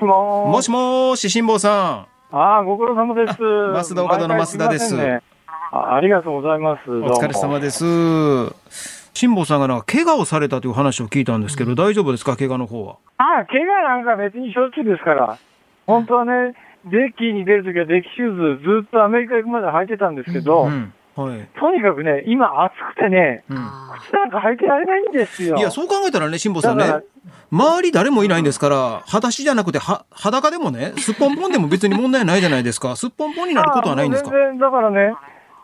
ももしもーし、辛坊さああ、ご苦労様です。増田岡田の増田です毎回いませんねあありがとうございます。。ん。お疲れ様ですす。辛坊さんがなんか怪我をされたという話を聞いたんですけど、大丈夫ですか？怪我の方は。ああ、怪我なんか別にしょっちゅうですから。本当はね、デッキに出るときはデッキシューズずっとアメリカ行くまで履いてたんですけど、うん。はい。とにかくね、今暑くてね、うん。靴なんか履いてられないんですよ。いや、そう考えたらね、辛坊さんね周り誰もいないんですから、裸足じゃなくて、は、裸でもね、すっぽんぽんでも別に問題ないじゃないですか。すっぽんぽんになることはないんですか？全然、だからね、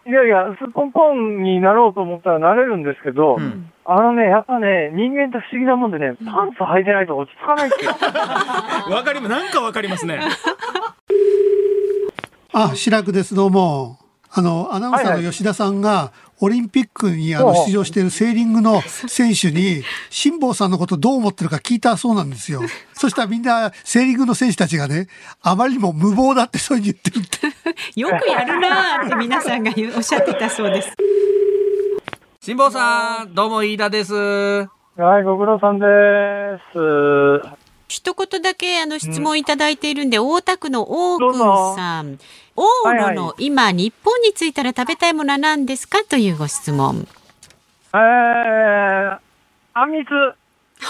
いやいや、すっぽんぽんになろうと思ったらなれるんですけど、うんあのね、やっぱね、人間って不思議なもんでね、パンツ履いてないと落ち着かないんですよ。わかります。なんかわかりますね。あ、白くです。どうも。あの、アナウンサーの吉田さんが、オリンピックにあの出場しているセーリングの選手に、辛坊さんのことどう思ってるか聞いたそうなんですよ。そしたらみんな、セーリングの選手たちがね、あまりにも無謀だってそういうふうに言ってるって。よくやるなーって皆さんがおっしゃってたそうです。辛坊さん、どうも飯田です。はい、ご苦労さんです。一言だけあの質問いただいているんで、大田区の大くんさん。往はいはい路の今、日本に着いたら食べたいものは何ですか？というご質問。えー、あんみつ。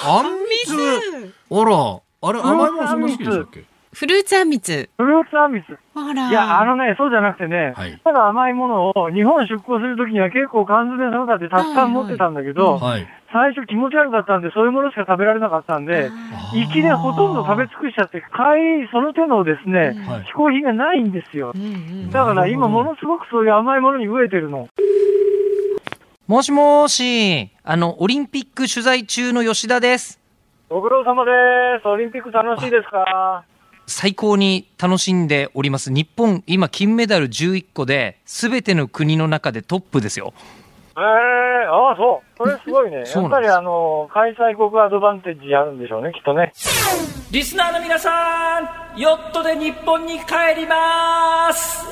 あんみつ？あら、あれ、甘いものそんな好きでしたっけ？フルーツあんみつ。フルーツあんみつ。あら。いや、あのね、そうじゃなくてね、はいただ甘いものを日本出港するときには結構缶詰ソーダってたくさん持ってたんだけど、はい。最初気持ち悪かったんで、そういうものしか食べられなかったんで、行きでほとんど食べ尽くしちゃって、帰り、その手のですね、はい嗜好品がないんですよ。うんうんだから今ものすごくそういう甘いものに飢えてるの。もしもーし、あの、オリンピック取材中の吉田です。ご苦労様です。オリンピック楽しいですか？最高に楽しんでおります。日本、今、金メダル11個で、すべての国の中でトップですよ。ええああ、そう。それすごいね。やっぱりあの、開催国アドバンテージあるんでしょうね、きっとね。リスナーの皆さん、ヨットで日本に帰ります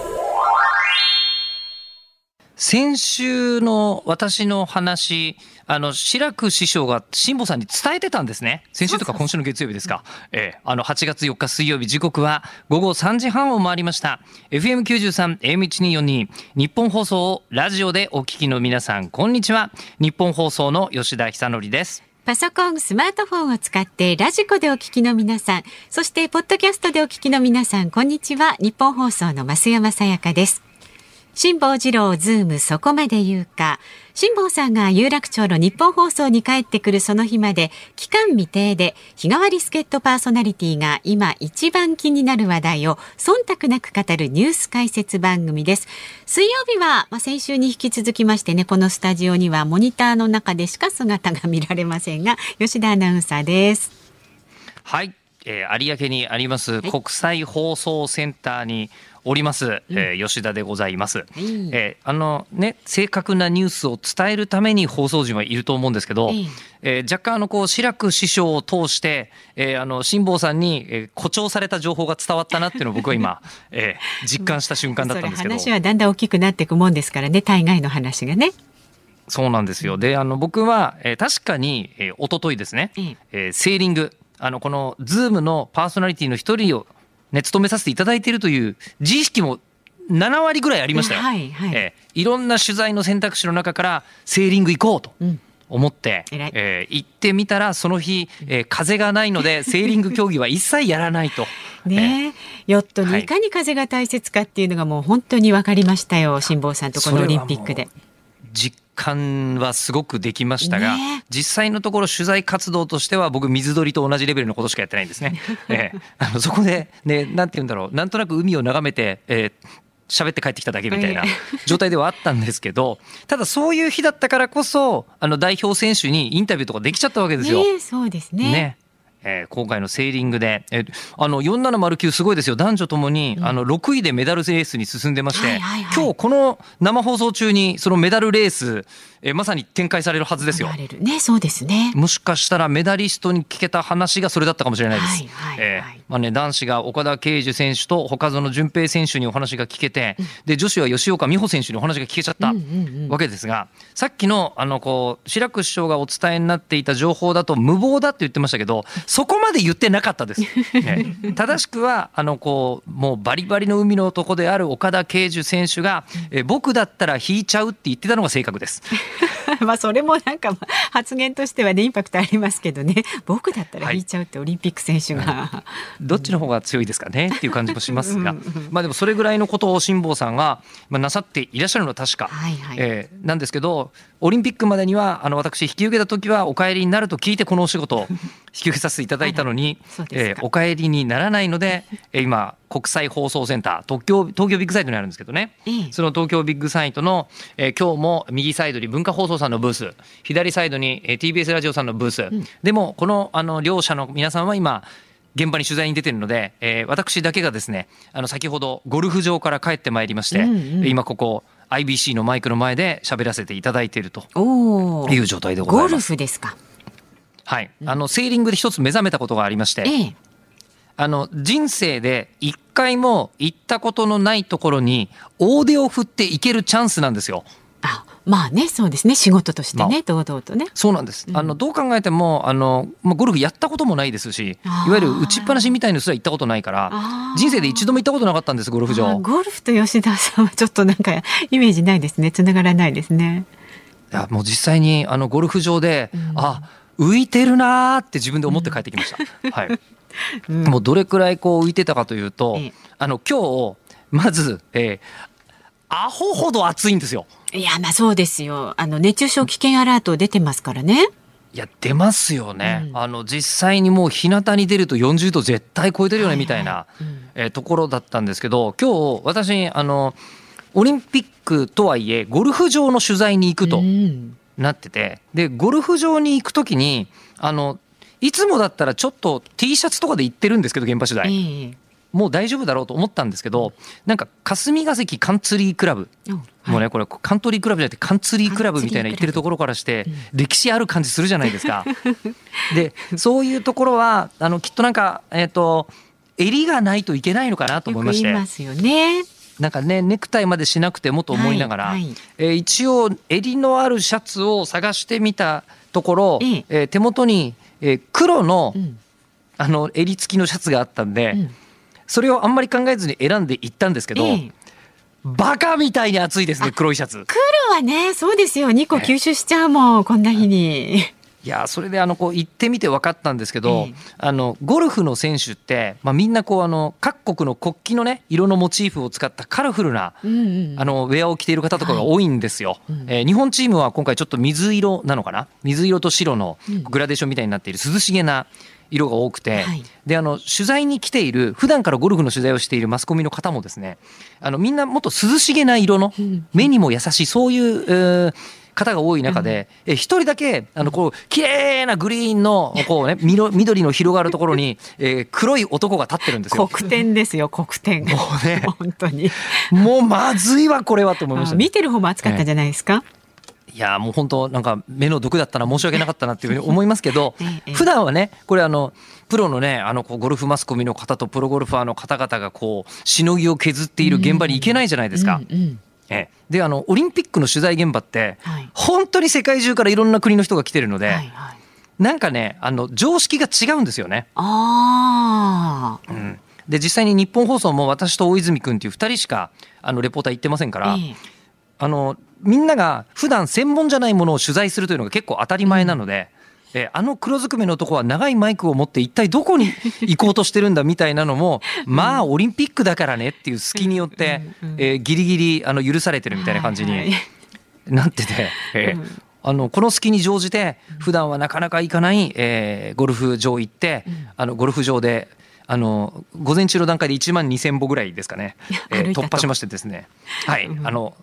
先週の私の話、あの、志らく師匠が辛坊さんに伝えてたんですね。先週とか今週の月曜日ですか。ええあの、8月4日水曜日、時刻は午後3時半を回りました。FM93、AM1242、日本放送をラジオでお聞きの皆さん、こんにちは。日本放送の吉田久典です。パソコン、スマートフォンを使ってラジコでお聞きの皆さん、そしてポッドキャストでお聞きの皆さん、こんにちは。ニッポン放送の増山さやかです。辛坊治郎ズームそこまで言うか。辛坊さんが有楽町のニッポン放送に帰ってくるその日まで期間未定で日替わり助っ人パーソナリティが今一番気になる話題を忖度なく語るニュース解説番組です。水曜日は、まあ、先週に引き続きましてね、このスタジオにはモニターの中でしか姿が見られませんが、吉田アナウンサーです。はい、えー有明にあります国際放送センターにおります、えー吉田でございます。いえーあのね正確なニュースを伝えるために放送陣はいると思うんですけど、えええー若干あのこう志らく師匠を通して、えーあの辛坊さんに、えー誇張された情報が伝わったなっていうのを僕は今、えー実感した瞬間だったんですけど。話はだんだん大きくなっていくもんですからね、大概の話がね。そうなんですよ。で、あの僕は、えー確かに、えー、一昨日ですね、えええーセーリング、あのこのズームのパーソナリティの一人をね務めさせていただいているという自意識も7割ぐらいありましたよ。はいはいえーいろんな取材の選択肢の中からセーリング行こうと。うん思って、えー行ってみたらその日、えー風がないので セーリング競技は一切やらないと。ねえ、ヨットにいかに風が大切かっていうのがもう本当に分かりましたよ、辛坊さんとこのオリンピックで。実感はすごくできましたが、ねえ実際のところ取材活動としては僕水鳥と同じレベルのことしかやってないんですね。ええあのそこでねなんて言うんだろうなんとなく海を眺めて、えー喋って帰ってきただけみたいなえ 状態ではあったんですけどただそういう日だったからこそあの代表選手にインタビューとかできちゃったわけですよ。ねえそうですね。ねえー今回のセーリングで、えーあの4709すごいですよ。男女ともに、あの6位でメダルレースに進んでまして、はいはいはい。今日この生放送中にそのメダルレース、えーまさに展開されるはずですよね、そうですね。もしかしたらメダリストに聞けた話がそれだったかもしれないです。はいはいえーはい。まあね、男子が岡田圭司選手と岡園純平選手にお話が聞けて、で女子は吉岡美穂選手にお話が聞けちゃったわけですが、さっきのあのこう志らく師匠がお伝えになっていた情報だと無謀だって言ってましたけど、そこまで言ってなかったです。ね 正しくはあのこうもうバリバリの海の男である岡田圭司選手が、え僕だったら引いちゃうって言ってたのが正確です。まあそれもなんかまあ発言としてはねインパクトありますけどね。僕だったら引いちゃうってオリンピック選手が、どっちの方が強いですかねっていう感じもしますが、まあでもそれぐらいのことを辛坊さんがまあなさっていらっしゃるのは確か、はいはい。えーなんですけど、オリンピックまでにはあの私引き受けた時はお帰りになると聞いてこのお仕事を 引き受けさせていただいたのにえーお帰りにならないので、え ー今国際放送センター東京東京ビッグサイトにあるんですけどね、ええ。その東京ビッグサイトの、えー今日も右サイドに文化放送さんのブース左サイドに、えー TBS ラジオさんのブース、でもこのあの両社の皆さんは今現場に取材に出てるので、えー私だけがですねあの先ほどゴルフ場から帰ってまいりまして、うんうん。今ここ IBC のマイクの前で喋らせていただいているという状態でございゴルます。フですか。はい、あのセーリングで一つ目覚めたことがありまして、ええ。あの人生で一回も行ったことのないところに大手を振って行けるチャンスなんですよ。あまあねそうですね。仕事としてね、堂々とね。そうなんです。あのどう考えてもあのまあゴルフやったこともないですし、いわゆる打ちっぱなしみたいのすら行ったことないから人生で一度も行ったことなかったんですゴルフあ場。ゴルフと吉田さんはちょっとなんかイメージないですね。繋がらないですね。いやもう実際にあのゴルフ場で、あ浮いてるなーって自分で思って帰ってきました。はい。うん。もうどれくらいこう浮いてたかというと、ええ。あの今日まず、えーアホほど暑いんですよ。いやまあそうですよ。あの熱中症危険アラート出てますからね。いや出ますよね、うん。あの実際にもう日向に出ると40度絶対超えてるよねみたいな、えーところだったんですけど今日私あのオリンピックとはいえゴルフ場の取材に行くとうん。なっててでゴルフ場に行く時にあのいつもだったらちょっと T シャツとかで行ってるんですけど現場取材、ええもう大丈夫だろうと思ったんですけどなんか霞ヶ関カンツリークラブ。おもうはい。ねこれカントリークラブじゃなくてカンツリークラブみたいな言ってるところからして歴史ある感じするじゃないですか。でそういうところはあのきっとなんかえっ、と襟がないといけないのかなと思いまして。ますよね。なんかねネクタイまでしなくてもと思いながら、はいはい。えー一応襟のあるシャツを探してみたところ、ええ。えー手元に、えー黒の,、うん。あの襟付きのシャツがあったんで、うんそれをあんまり考えずに選んでいったんですけど、ええ。バカみたいに暑いですね黒いシャツ。黒はね。そうですよ。2個吸収しちゃうもんこんな日に。いやそれであのこう行ってみて分かったんですけど、ええ。あのゴルフの選手って、まあ、みんなこうあの各国の国旗のね色のモチーフを使ったカラフルなあのウェアを着ている方とかが多いんですよ、うん。えー日本チームは今回ちょっと水色なのかな？水色と白のうん。グラデーションみたいになっている涼しげな色が多くて、はい。であの取材に来ている普段からゴルフの取材をしているマスコミの方もですねあのみんなもっと涼しげな色のうん。目にも優しいそういう、えー方が多い中でえー一人だけあのこう綺麗なグリーンのこうね緑緑の広がるところに、えー黒い男が立ってるんですよ。黒点ですよ黒点。もうね。本当に。もうまずいわこれはと思いました見てる方も暑かったんじゃないですか、いやーもう本当なんか目の毒だったら申し訳なかったなっていうふうに思いますけど ええ普段はねこれあのプロのねあのこうゴルフマスコミの方とプロゴルファーの方々がこうしのぎを削っている現場に行けないじゃないですか。うんうん。ええ。であのオリンピックの取材現場ってはい。本当に世界中からいろんな国の人が来てるので、はいはい。なんかねあの常識が違うんですよね。ああうん。で実際に日本放送も私と大泉君っていう2人しかあのレポーター行ってませんから、ええ。あのみんなが普段専門じゃないものを取材するというのが結構当たり前なので、えあの黒ずくめの男は長いマイクを持って一体どこに 行こうとしてるんだみたいなのも、まあオリンピックだからねっていう隙によって、えーギリギリあの許されてるみたいな感じになってて、えーあのこの隙に乗じて普段はなかなか行かない、えーゴルフ場行って、あのゴルフ場であの午前中の段階で1万2,000歩ぐらいですかね、えー突破しましてですね。はい、あの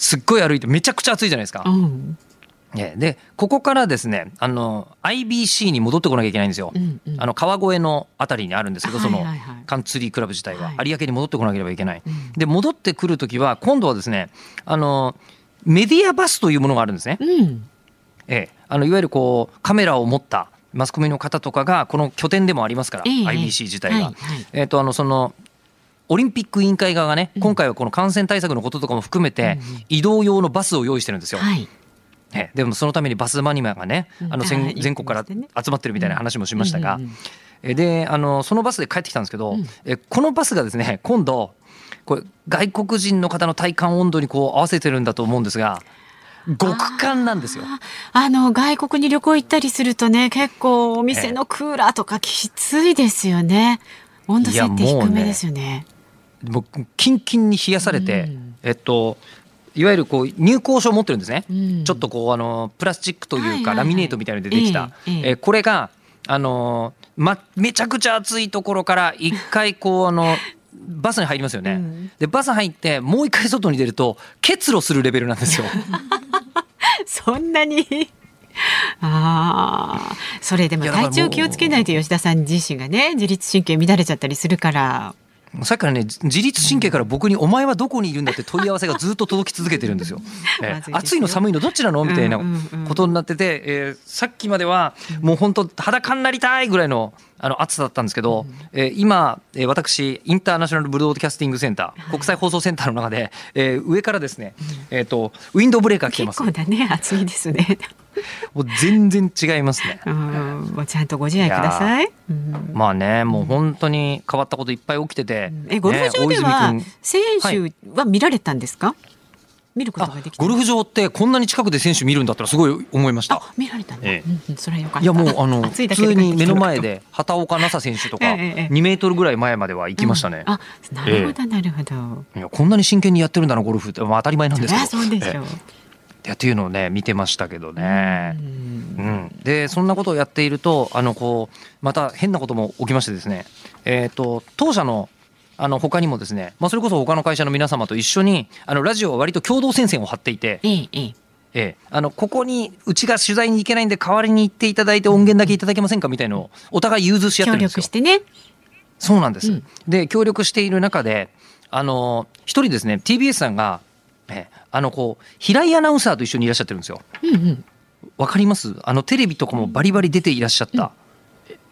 すっごい歩いてめちゃくちゃ暑いじゃないですか。うんえでここからですねあの IBC に戻ってこなきゃいけないんですよ。うんうんあの川越のあたりにあるんですけど、そのはいはいはいカンツリークラブ自体ははい有明に戻ってこなければいけない。うんで戻ってくる時は今度はですねあのメディアバスというものがあるんですね。うんええ、あのいわゆるこうカメラを持ったマスコミの方とかがこの拠点でもありますから、ええ IBC 自体が。はいはいえっ、とあのそのオリンピック委員会側がね、今回はこの感染対策のこととかも含めて、移動用のバスを用意してるんですよ。はい。えでもそのためにバスマニアがね、あの全国から集まってるみたいな話もしましたがであのそのバスで帰ってきたんですけど、えこのバスがですね今度これ外国人の方の体感温度にこう合わせてるんだと思うんですが極寒なんですよ。あの外国に旅行行ったりするとね結構お店のクーラーとかきついですよね。温度設定低めですよね。もうキンキンに冷やされて、うん。えっといわゆるこう入港証を持ってるんですね、うん。ちょっとこうあのプラスチックというか、ラミネートみたいのでできた、えこれがあの、ま、めちゃくちゃ暑いところから一回こうあのバスに入りますよね、うん。でバス入ってもう一回外に出ると結露するレベルなんですよ。そんなに？ああ、それでも体調気をつけないと吉田さん自身がね自律神経乱れちゃったりするから。さっきからね自律神経から僕に「お前はどこにいるんだ?」って問い合わせがずっと届き続けてるんですよ。えまずいですよ暑いの寒いのどっちなの？みたいなことになってて、えーさっきまではもう本当裸になりたいぐらいのあの暑さだったんですけど、えー今、えー私インターナショナルブロードキャスティングセンター国際放送センターの中で、えー上からですね、えー、とウィンドウブレーカー来てます結構だね暑いですね。もう全然違いますね。うん、もうちゃんとご自愛ください。うん。まあねもう本当に変わったこといっぱい起きてて、えゴルフ場でねは大泉君選手は見られたんですか？見ることができた。ゴルフ場ってこんなに近くで選手見るんだったらすごい思いました。あ見られたんだ。ええうんうんそれはよかった。いやもうあの普通に目の前で畑岡奈紗選手とかええええ2メートルぐらい前までは行きましたね。うんあなるほどなるほど。いやこんなに真剣にやってるんだなゴルフって、まあ、当たり前なんですけど。ゃそうでしょう。やっていうのをね見てましたけどね。うん、でそんなことをやっているとあのこうまた変なことも起きましてですね、えー、と当社のあの他にもですね、まあ、それこそ他の会社の皆様と一緒にあのラジオは割と共同戦線を張っていて、ええええ。ええ、あのここにうちが取材に行けないんで代わりに行っていただいて音源だけいただけませんかみたいのをお互い融通し合って協るんですよ力し。てね。そうなんです。うんで協力している中であの一人ですね TBS さんが、ええあのこう平井アナウンサーと一緒にいらっしゃってるんですよ。うんうん。わかります？あのテレビとかもバリバリ出ていらっしゃった、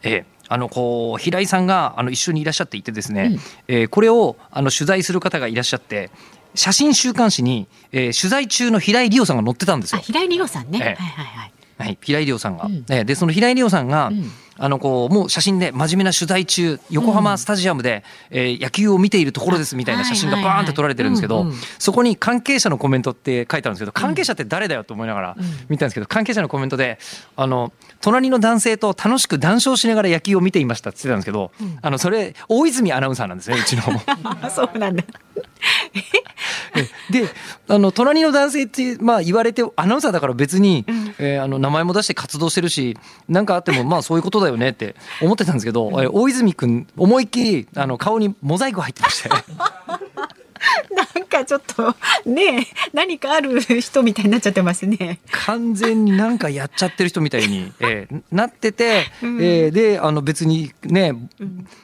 ええあのこう平井さんがあの一緒にいらっしゃっていてですね、うんえーこれをあの取材する方がいらっしゃって写真週刊誌に、えー取材中の平井理央さんが載ってたんですよ。あ平井理央さんね。ええはいはいはい。はい、平井理央さんが、うんええでその平井理央さんが、うんあのこうもう写真で真面目な取材中横浜スタジアムで、えー野球を見ているところですみたいな写真がバーンって撮られてるんですけど、そこに関係者のコメントって書いてあるんですけど関係者って誰だよと思いながら見たんですけど関係者のコメントであの隣の男性と楽しく談笑しながら野球を見ていましたって言ってたんですけど、あのそれ大泉アナウンサーなんですねうちの。あ そうなんだ。であの隣の男性って、まあ、言われてアナウンサーだから別に、えーあの名前も出して活動してるし何かあってもまあそういうことだだよねって思ってたんですけど、えー大泉君思いっきりあの顔にモザイク入ってまして。なんかちょっとねえ何かある人みたいになっちゃってますね。完全になんかやっちゃってる人みたいに、えーなってて、えーであの別にね、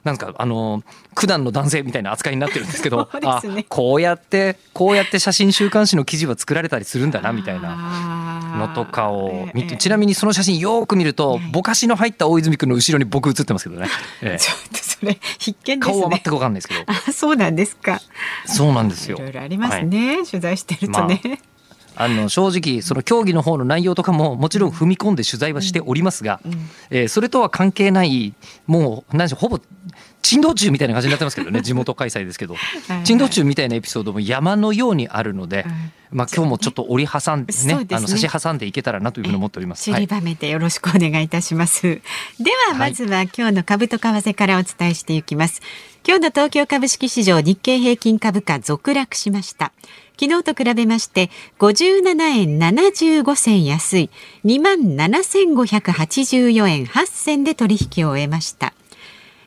なんですかあの九段の男性みたいな扱いになってるんですけど ねあこうやってこうやって写真週刊誌の記事は作られたりするんだなみたいな。なのとかを見てちなみにその写真よーく見るとぼかしの入った大泉君の後ろに僕写ってますけどね、ええちょっとそれ必見ですね顔は全。く分かんないですけどあそうなんですか。そうなんですいよろいろありますね。取材してるとね。あの正直その競技の方の内容とかももちろん踏み込んで取材はしておりますが、えーそれとは関係ないもう何でしょうほぼ珍道中みたいな感じになってますけどね 地元開催ですけどはい珍道中みたいなエピソードも山のようにあるので、はいまあ今日もちょっと折り挟んでねねあの差し挟んでいけたらなというふうに思っております。散りばめてよろしくお願いいたします。ではまずは今日の株と為替からお伝えしていきます。今日の東京株式市場日経平均株価続落しました。昨日と比べまして57円75銭安い2万7584円8銭で取引を終えました。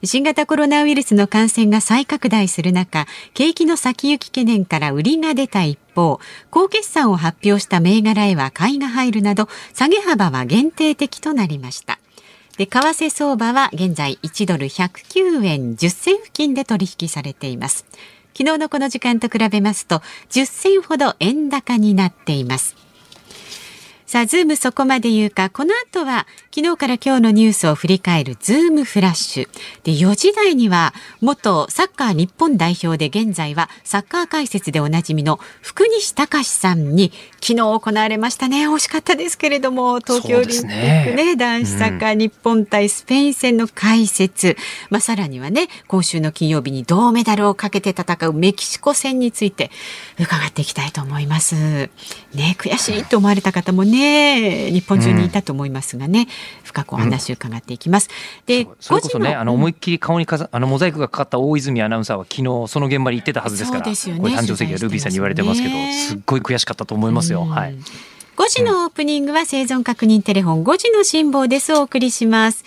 新型コロナウイルスの感染が再拡大する中、景気の先行き懸念から売りが出た一方、高決算を発表した銘柄へは買いが入るなど、下げ幅は限定的となりました。で、為替相場は現在1ドル109円10銭付近で取引されています。昨日のこの時間と比べますと、10銭ほど円高になっています。さあ、ズームそこまで言うか、この後は昨日から今日のニュースを振り返るズームフラッシュ。で、4時台には元サッカー日本代表で現在はサッカー解説でおなじみの福西崇史さんに昨日行われましたね。惜しかったですけれども、東京オリンピックね、ね男子サッカー日本対スペイン戦の解説。うん、まあ、さらにはね、今週の金曜日に銅メダルをかけて戦うメキシコ戦について伺っていきたいと思います。ね、悔しいと思われた方もね、ね。日本中にいたと思いますがね、うん、深くお話を伺っていきます。でそれこそねあの思いっきり顔にかあのモザイクがかかった大泉アナウンサーは昨日その現場に行ってたはずですから、ね、これ誕生石がルビーさんに言われてますけどすっごい悔しかったと思いますよ。はい。5時のオープニングは生存確認テレフォン5時の辛抱です。お送りします。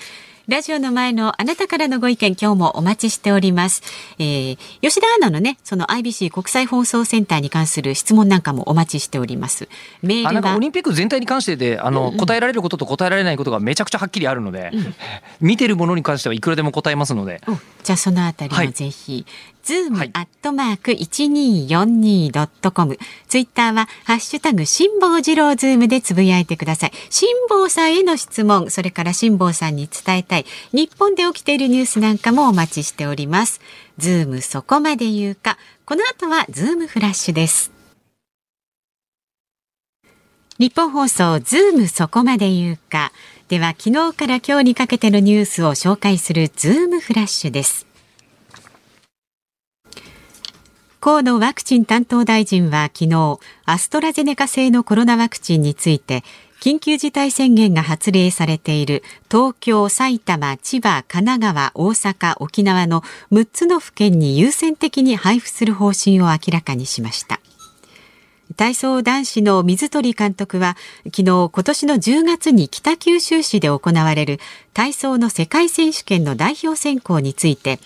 ラジオの前のあなたからのご意見今日もお待ちしております。えー、吉田アナのね、その IBC 国際放送センターに関する質問なんかもお待ちしております。メールはオリンピック全体に関してで、あの、うんうん、答えられることと答えられないことがめちゃくちゃはっきりあるので、うん、見てるものに関してはいくらでも答えますので。じゃあそのあたりもぜひ、はいズームアットマーク一二四二ドットコム。ツイッターはハッシュタグ辛坊治郎ズームでつぶやいてください。辛坊さんへの質問、それから辛坊さんに伝えたい日本で起きているニュースなんかもお待ちしております。ズームそこまで言うか。この後はズームフラッシュです。ニッポン放送ズームそこまで言うか。では昨日から今日にかけてのニュースを紹介するズームフラッシュです。河野ワクチン担当大臣は昨日アストラゼネカ製のコロナワクチンについて緊急事態宣言が発令されている東京、埼玉、千葉、神奈川、大阪、沖縄の6つの府県に優先的に配布する方針を明らかにしました。体操男子の水鳥監督は昨日今年の10月に北九州市で行われる体操の世界選手権の代表選考について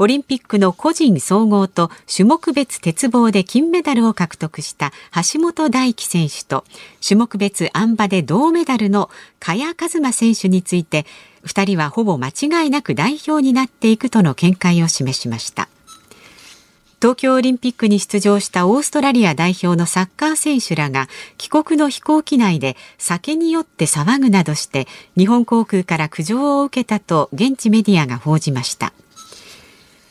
オリンピックの個人総合と種目別鉄棒で金メダルを獲得した橋本大輝選手と種目別あん馬で銅メダルの萱和磨選手について2人はほぼ間違いなく代表になっていくとの見解を示しました。東京オリンピックに出場したオーストラリア代表のサッカー選手らが帰国の飛行機内で酒に酔って騒ぐなどして日本航空から苦情を受けたと現地メディアが報じました。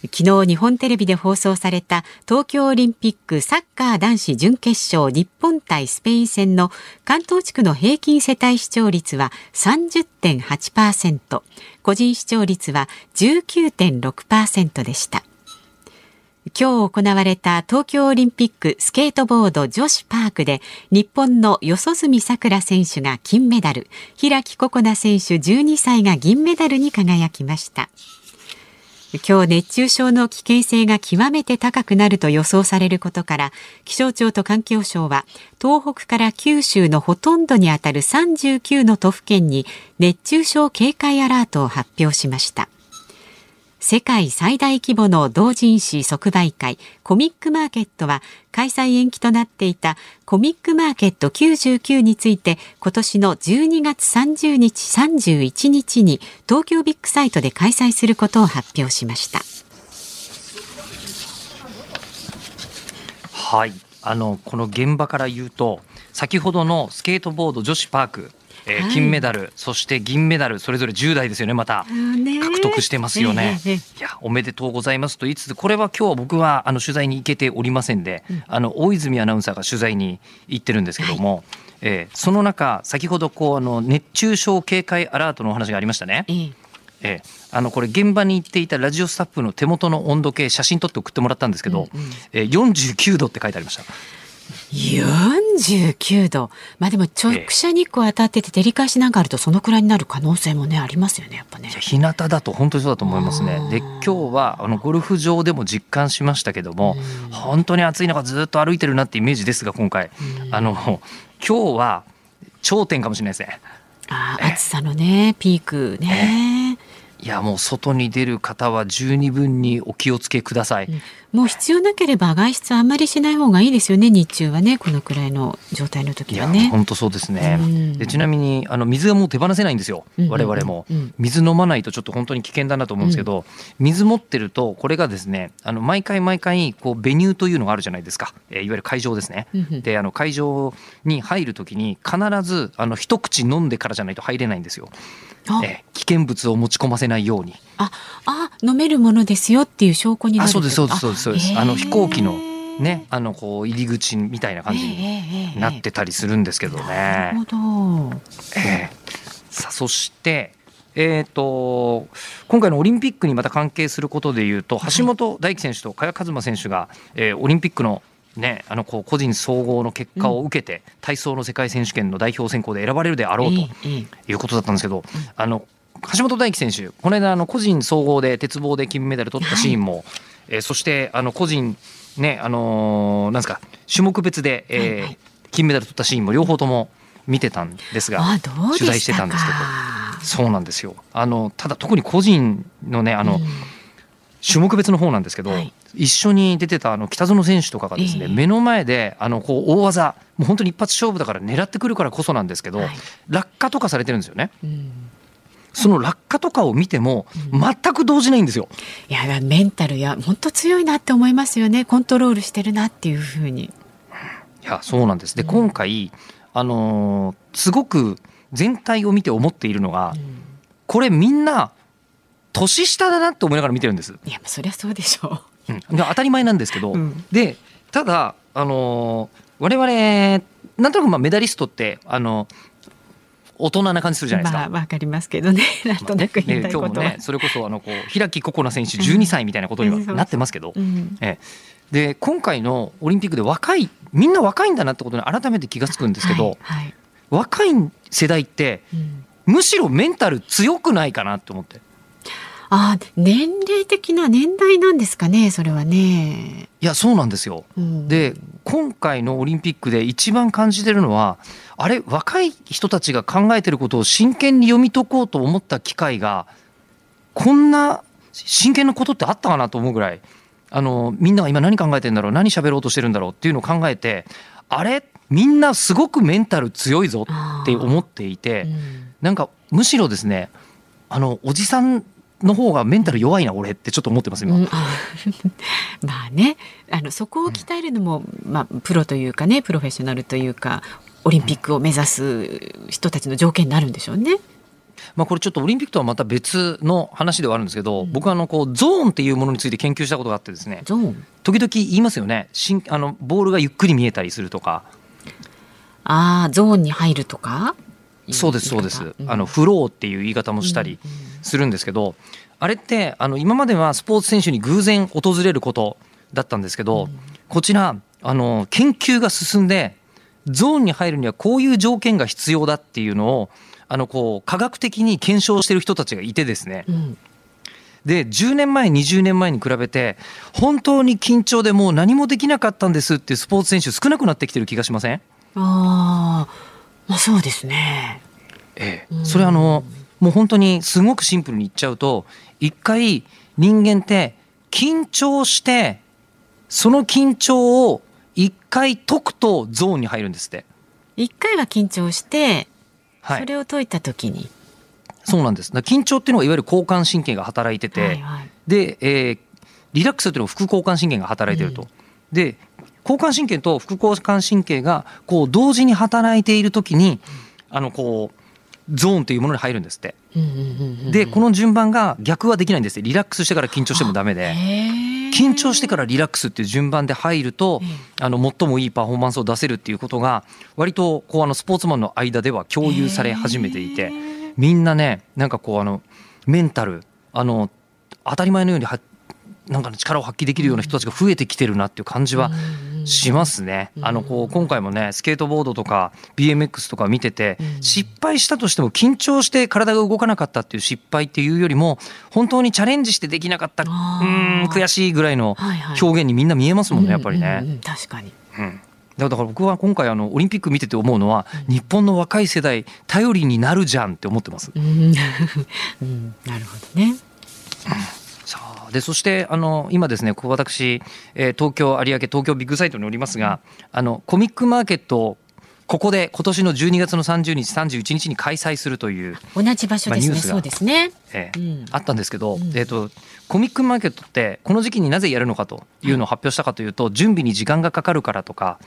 昨日日本テレビで放送された東京オリンピックサッカー男子準決勝日本対スペイン戦の関東地区の平均世帯視聴率は30.8%個人視聴率は19.6%でした。今日行われた東京オリンピックスケートボード女子パークで日本の四十住さくら選手が金メダル。平木心那選手12歳が銀メダルに輝きました。今日熱中症の危険性が極めて高くなると予想されることから気象庁と環境省は東北から九州のほとんどにあたる39の都府県に熱中症警戒アラートを発表しました。世界最大規模の同人誌即売会コミックマーケットは開催延期となっていたコミックマーケット99について今年の12月30日31日に東京ビッグサイトで開催することを発表しました。はい。あのこの現場から言うと先ほどのスケートボード女子パークえー、金メダル、そして銀メダルそれぞれ10代ですよねまた獲得してますよね。いやおめでとうございますと言いつつこれは今日は僕はあの取材に行けておりませんで、あの大泉アナウンサーが取材に行ってるんですけども。えー、その中先ほどこうあの熱中症警戒アラートのお話がありましたね。えー、あのこれ現場に行っていたラジオスタッフの手元の温度計写真撮って送ってもらったんですけど、うんうん、えー、49度って書いてありました。49度。まあでも直射日光当たってて照り返しなんかあるとそのくらいになる可能性もねありますよねやっぱね。日向だと本当にそうだと思いますね。で今日はあのゴルフ場でも実感しましたけども本当に暑い中ずっと歩いてるなってイメージですが今回あの今日は頂点かもしれないですね。あ暑さのねピークね。いやもう外に出る方は十二分にお気をつけください。もう必要なければ外出あんまりしない方がいいですよね日中はねこのくらいの状態の時はね。本当そうですねうん。でちなみにあの水がもう手放せないんですよ。うん我々もうん水飲まないとちょっと本当に危険だなと思うんですけど、水持ってるとこれがですねあの毎回毎回こうベニューというのがあるじゃないですか。えーいわゆる会場ですね。であの会場に入るときに必ずあの一口飲んでからじゃないと入れないんですよ。あえー危険物を持ち込ませないように。ああ飲めるものですよっていう証拠になるあそうですそうですそうですそうです。あの飛行機のねねあのこう入り口みたいな感じにになってたりするんですけどね。なるほど。ええ。さあそして、えー、と今回のオリンピックにまた関係することでいうと橋本大輝選手と萱和磨選手が、えーオリンピックの,、ね、あのこう個人総合の結果を受けて、体操の世界選手権の代表選考で選ばれるであろうということだったんですけど、あの橋本大輝選手この間あの個人総合で鉄棒で金メダル取ったシーンも、えーそしてあの個人ねあのーなんですか種目別で、えーはいはい。金メダル取ったシーンも両方とも見てたんですが。取材してたんですけど。そうなんですよ。あのただ特に個人のねあの、うん。種目別の方なんですけど、はい。一緒に出てたあの北園選手とかがですね、ええ。目の前であのこう大技もう本当に一発勝負だから狙ってくるからこそなんですけど、はい。落下とかされてるんですよね。うんその落下とかを見ても全く動じないんですよ。いやメンタルや本当強いなって思いますよね。コントロールしてるなっていうふうに。いやそうなんです。で今回、あのーすごく全体を見て思っているのが、これみんな年下だなって思いながら見てるんです。いやそりゃそうでしょう。ん、で当たり前なんですけど、うん。でただ、あのー我々なんとなくまあメダリストって、あの大人な感じするじゃう。ないですか。まあわかりますけどね なんとなく言いたいことは。ね今日もねそれこそあのこう開心那選手12歳みたいなことにはなってますけど、うんええで今回のオリンピックで若いみんな若いんだなってことに改めて気が付くんですけど、はいはい若い世代ってうんむしろメンタル強くないかなって思って。あ年齢的な年代なんですかねそれはね。いやそうなんですよ。うんで今回のオリンピックで一番感じてるのはあれ若い人たちが考えてることを真剣に読み解こうと思った機会がこんな真剣なことってあったかなと思うぐらいあのみんなが今何考えてんだろう何喋ろうとしてるんだろうっていうのを考えてあれみんなすごくメンタル強いぞって思っていてうん。なんかむしろですねあのおじさんの方がメンタル弱いな俺ってちょっと思ってます今。うん。あ まあね。あのそこを鍛えるのも、まあ、プロというかねプロフェッショナルというかオリンピックを目指す人たちの条件になるんでしょうね。まあ、これちょっとオリンピックとはまた別の話ではあるんですけど、僕はあのこうゾーンっていうものについて研究したことがあってですねゾーン？時々言いますよね。しんあのボールがゆっくり見えたりするとか。ああゾーンに入るとか？そうですそうです、うん。あのフローっていう言い方もしたりするんですけど、あれってあの今まではスポーツ選手に偶然訪れることだったんですけど、こちらあの研究が進んでゾーンに入るにはこういう条件が必要だっていうのをあのこう科学的に検証してる人たちがいてですね、うん。で10年前20年前に比べて本当に緊張でもう何もできなかったんですっていうスポーツ選手少なくなってきてる気がしません、ああまあそうですね。ええ、それあのもう本当にすごくシンプルに言っちゃうと一回人間って緊張してその緊張を一回解くとゾーンに入るんですって。一回は緊張して、はいそれを解いた時に、そうなんです。緊張っていうのがいわゆる交感神経が働いてて、はいはいで、えーリラックスっていうのは副交感神経が働いてると。で交感神経と副交感神経がこう同時に働いている時に、あのこうゾーンというものに入るんですって。でこの順番が逆はできないんですよリラックスしてから緊張してもダメで。緊張してからリラックスっていう順番で入るとえあの最もいいパフォーマンスを出せるっていうことが割とこうあのスポーツマンの間では共有され始めていて。みんなねなんかこうあのメンタルあの当たり前のようにはなんかね力を発揮できるような人たちが増えてきてるなっていう感じはしますね。あのこう今回もねスケートボードとか BMX とか見てて失敗したとしても緊張して体が動かなかったっていう失敗っていうよりも本当にチャレンジしてできなかったうんー悔しいぐらいの表現にみんな見えますもんねやっぱりね。うんうんうん確かに。うんだから僕は今回あのオリンピック見てて思うのは、日本の若い世代頼りになるじゃんって思ってます。うん、うん、なるほどね。でそしてあの今ですねここ私、えー東京有明東京ビッグサイトにおりますが、あのコミックマーケットをここで今年の12月の30日31日に開催するという、同じ場所ですね。まあそうですね。えーうんあったんですけど、うんえー、とコミックマーケットってこの時期になぜやるのかというのを発表したかというと準備に時間がかかるからとか、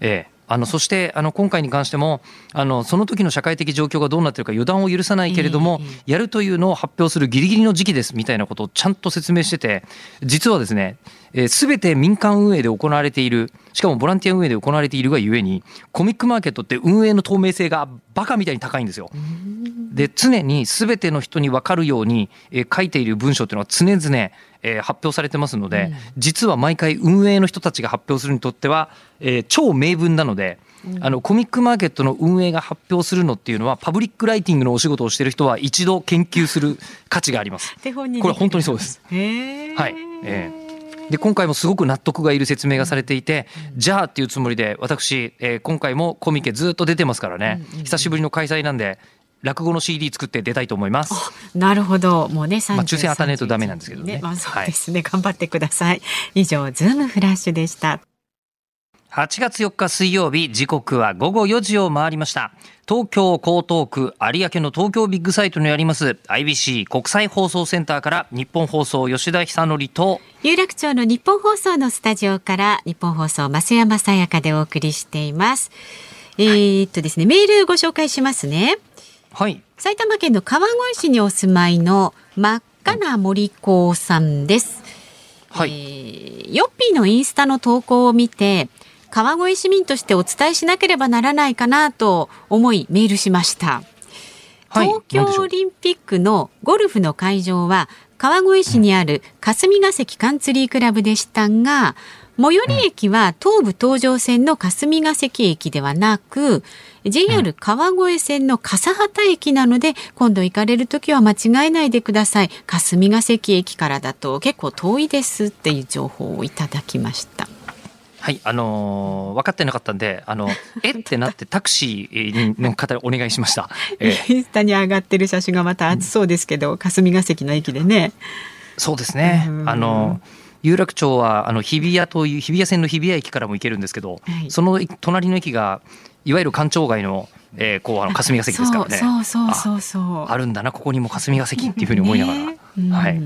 ええあのそしてあの今回に関してもあのその時の社会的状況がどうなってるか予断を許さないけれども、ええやるというのを発表するギリギリの時期ですみたいなことをちゃんと説明してて実はですねすべ、て民間運営で行われているしかもボランティア運営で行われているがゆえにコミックマーケットって運営の透明性がバカみたいに高いんですよ。で常に全ての人に分かるように、えー書いている文章っていうのは常々、えー発表されてますので、実は毎回運営の人たちが発表するにとっては、えー超名文なので、あのコミックマーケットの運営が発表するのっていうのはパブリックライティングのお仕事をしている人は一度研究する価値があります。手本にこれ本当にそうです。はい、ええで今回もすごく納得がいる説明がされていて、じゃあっていうつもりで私、えー今回もコミケずっと出てますからね、久しぶりの開催なんで落語の CD 作って出たいと思います。なるほど。もうね、30まあ抽選当たらないとダメなんですけどねまあそうですね。頑張ってください。以上、ズームフラッシュでした。8月4日水曜日時刻は午後4時を回りました東京江東区有明の東京ビッグサイトにあります IBC 国際放送センターから日本放送吉田久典と有楽町の日本放送のスタジオから日本放送増山さやかでお送りしています。えーっとですね、メールご紹介しますね。はい埼玉県の川越市にお住まいの真っ赤な森子さんです。はい、えーヨッピーのインスタの投稿を見て川越市民としてお伝えしなければならないかなと思いメールしました。はい東京オリンピックのゴルフの会場は川越市にある霞ヶ関カンツリークラブでしたが最寄り駅は東武東上線の霞ヶ関駅ではなく JR 川越線の笠畑駅なので今度行かれる時は間違えないでください霞ヶ関駅からだと結構遠いですっていう情報をいただきました。はい、あのー分かってなかったんで、あの、えってなってタクシーの方にお願いしました。ええインスタに上がってる写真がまた暑そうですけど、霞ヶ関の駅でね。そうですねう。んあの、有楽町は、あの、日比谷という、日比谷線の日比谷駅からも行けるんですけど、はいその隣の駅が、いわゆる官庁街の、えーこう、あの、霞ヶ関ですからね。そうそうそうそう。あるんだな、ここにも霞ヶ関っていうふうに思いながら。ねうんはい。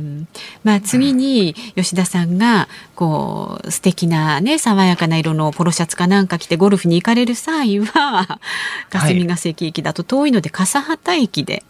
まあ次に吉田さんがこう素敵なね爽やかな色のポロシャツかなんか着てゴルフに行かれる際は 霞ヶ関駅だと遠いので笠畑駅で、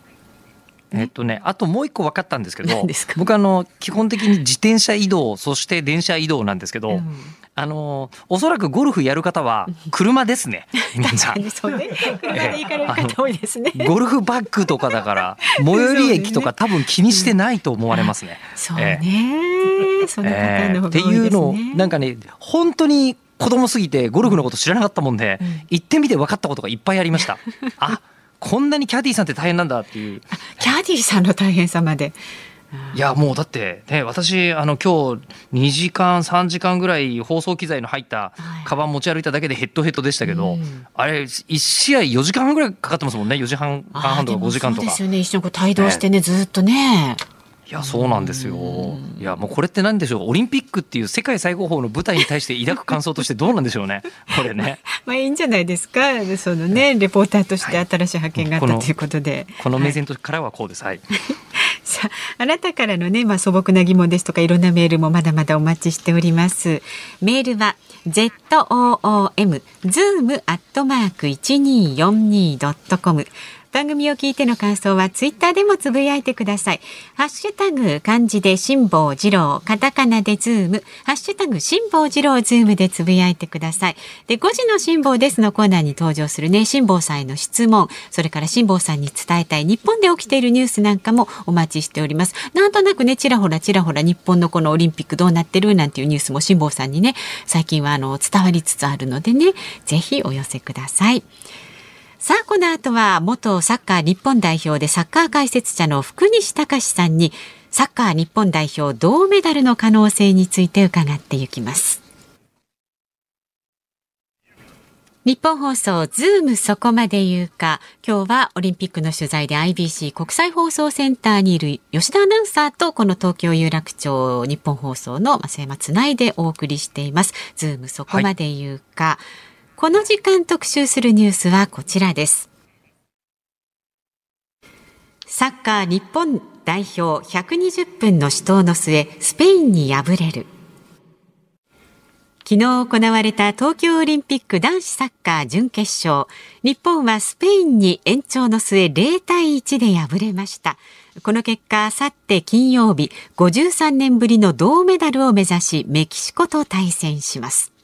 えっとね、あともう一個分かったんですけど僕あの基本的に自転車移動そして電車移動なんですけど、うんあのおそらくゴルフやる方は車ですね みんそうね車で行かれる方多いですね。ゴルフバッグとかだから 最寄り駅とか多分気にしてないと思われますね。そうえね、そのええ方の方が多いですね。っていうのをなんかね本当に子供すぎてゴルフのこと知らなかったもんで、うん行ってみて分かったことがいっぱいありました。あこんなにキャディーさんって大変なんだっていう。キャディーさんの大変さまで。いやもうだってね私あの今日2時間3時間ぐらい放送機材の入ったはい。カバン持ち歩いただけでヘッドヘッドでしたけど、うん。あれ1試合4時間半ぐらいかかってますもんね。4時間半とか5時間とか。ですよね。一緒にこう帯同してね、ずっとね。いやそうなんですよ。いやもうこれって何でしょう。オリンピックっていう世界最高峰の舞台に対して抱く感想としてどうなんでしょうね。これね。まあいいんじゃないですか。そのね、レポーターとして新しい発見があった、ということで。この目はい。線からはこうです。はい、さあ、あなたからのね、まあ素朴な疑問ですとか、いろんなメールもまだまだお待ちしております。メールは z o o m zoom アットマーク一二四二ドットコム。番組を聞いての感想はツイッターでもつぶやいてください。ハッシュタグ漢字で辛坊治郎、カタカナでズーム、ハッシュタグ辛坊治郎ズームでつぶやいてください。で、5時の辛坊ですのコーナーに登場するね、辛坊さんへの質問、それから辛坊さんに伝えたい日本で起きているニュースなんかもお待ちしております。なんとなくね、ちらほらちらほら日本のこのオリンピックどうなってるなんていうニュースも辛坊さんにね、最近はあの伝わりつつあるのでね、ぜひお寄せください。さあ、この後は元サッカー日本代表でサッカー解説者の福西崇史さんにサッカー日本代表銅メダルの可能性について伺っていきます。ニッポン放送ズームそこまで言うか。今日はオリンピックの取材で IBC 国際放送センターにいる吉田アナウンサーとこの東京有楽町ニッポン放送の増山つないでお送りしています。ズームそこまで言うか、はい、この時間特集するニュースはこちらですサッカー日本代表120分の死闘の末スペインに敗れる昨日行われた東京オリンピック男子サッカー準決勝。日本はスペインに延長の末0対1で敗れました。この結果、あさって金曜日、53年ぶりの銅メダルを目指し、メキシコと対戦します。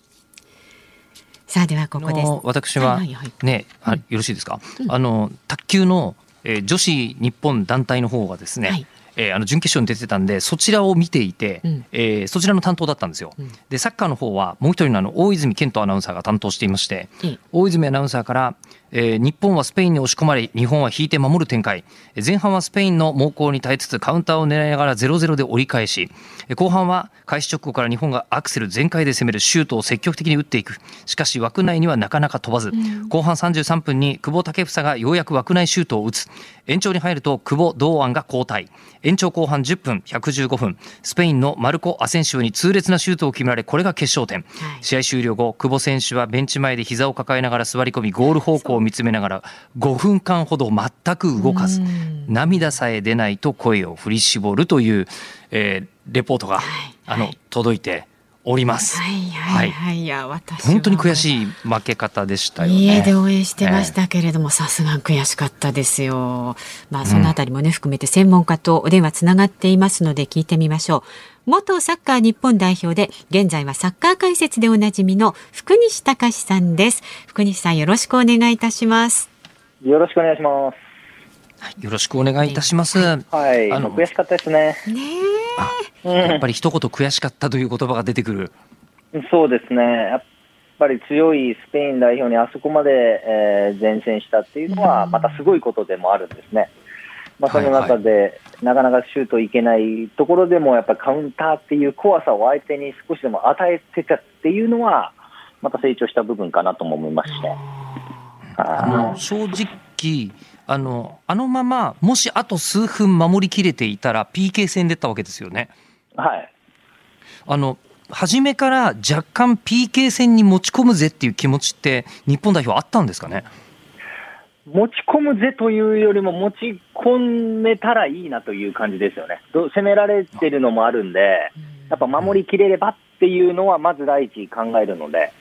さあ、ではここです。私は、ね、はい、よろしいですか？うん、あの、卓球の、えー、女子日本団体の方がですね、はい。えー、あの準決勝に出てたんでそちらを見ていて、うん、えー、そちらの担当だったんですよ。うん、でサッカーの方はもう一人のあの大泉健人アナウンサーが担当していまして、うん、大泉アナウンサーからえー、日本はスペインに押し込まれ日本は引いて守る展開。前半はスペインの猛攻に耐えつつカウンターを狙いながら0-0で折り返し。後半は開始直後から日本がアクセル全開で攻めるシュートを積極的に打っていく。しかし枠内にはなかなか飛ばず、うん、後半33分に久保建英がようやく枠内シュートを打つ。延長に入ると久保堂安が交代。延長後半10分115分。スペインのマルコ・アセンシオに痛烈なシュートを決められこれが決勝点、はい、試合終了後久保選手はベンチ前で膝を抱えながら座り込みゴール方向見つめながら5分間ほど全く動かず涙さえ出ないと声を振り絞るという、えー、レポートが、はい、あの届いております。はいはいはい、い、や私本当に悔しい負け方でしたよね。家で応援してましたけれども、さすが悔しかったですよ。まあそのあたりもね、うん、含めて専門家とお電話つながっていますので聞いてみましょう。元サッカー日本代表で現在はサッカー解説でおなじみの福西隆さんです。福西さんよろしくお願いいたします。よろしくお願いします。よろしくお願いいたします。はい、あの悔しかったですね。ねやっぱり一言悔しかったという言葉が出てくる。そうですね。やっぱり強いスペイン代表にあそこまで、えー、前線したっていうのは、またすごいことでもあるんですね。まあ、その中で、はいはい、なかなかシュートいけないところでも、やっぱりカウンターっていう怖さを相手に少しでも与えてたっていうのは、また成長した部分かなとも思いますね。あの正直あの、あのまま、もしあと数分守りきれていたら、PK 戦でったわけですよね。はい。あの、初めから若干 PK 戦に持ち込むぜっていう気持ちって、日本代表あったんですかね？持ち込むぜというよりも、持ち込めたらいいなという感じですよね。攻められてるのもあるんで、やっぱ守りきれればっていうのは、まず第一考えるので。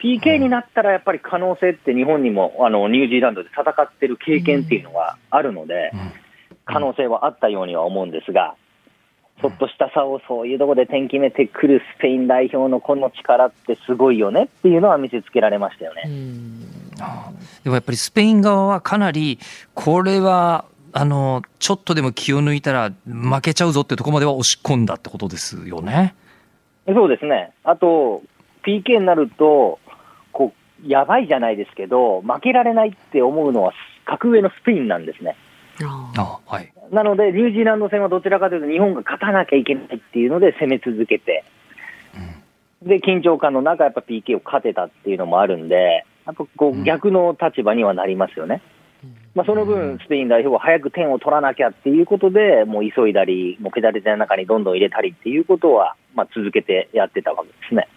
PK になったらやっぱり可能性って日本にもあのニュージーランドで戦ってる経験っていうのがあるので、可能性はあったようには思うんですが、ちょっとした差をそういうところで点決めてくるスペイン代表のこの力ってすごいよねっていうのは見せつけられましたよね。でもやっぱりスペイン側はかなり、これはあのちょっとでも気を抜いたら負けちゃうぞってところまでは押し込んだってことですよね。そうですね。あと、PK になると、やばいじゃないですけど、負けられないって思うのは、格上のスペインなんですね。あはい、なので、ニュージーランド戦はどちらかというと、日本が勝たなきゃいけないっていうので攻め続けて、うん、で、緊張感の中、やっぱ PK を勝てたっていうのもあるんで、やっぱこう逆の立場にはなりますよね。まあ、その分、スペイン代表は早く点を取らなきゃっていうことで、もう急いだり、もうペダルの中にどんどん入れたりっていうことは、まあ、続けてやってたわけですね。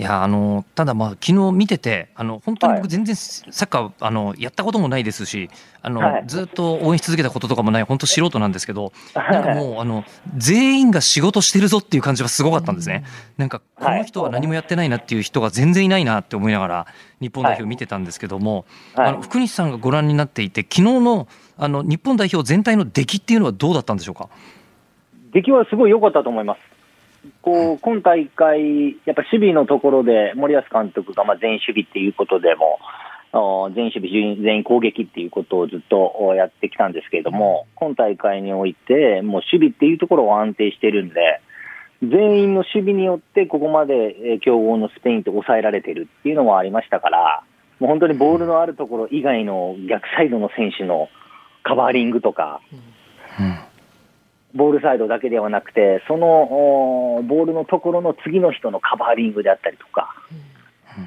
いやあのただ、まあ昨日見ててあの本当に僕、全然サッカーあのやったこともないですしあの、はい、ずっと応援し続けたこととかもない本当素人なんですけど、なんかもうあの全員が仕事してるぞっていう感じがすごかったんですね。なんかこの人は何もやってないなっていう人が全然いないなって思いながら日本代表見てたんですけども、はい、あの福西さんがご覧になっていて昨日のあの日本代表全体の出来っていうのはどうだったんでしょうか？出来はすごい良かったと思います。こう今大会、やっぱ守備のところで森保監督がまあ全守備っていうことでも、全守備、全員攻撃っていうことをずっとやってきたんですけれども、今大会において、もう守備っていうところは安定してるんで、全員の守備によってここまで強豪のスペインと抑えられてるっていうのもありましたから、もう本当にボールのあるところ以外の逆サイドの選手のカバーリングとか、うんボールサイドだけではなくて、そのボールのところの次の人のカバーリングであったりとか、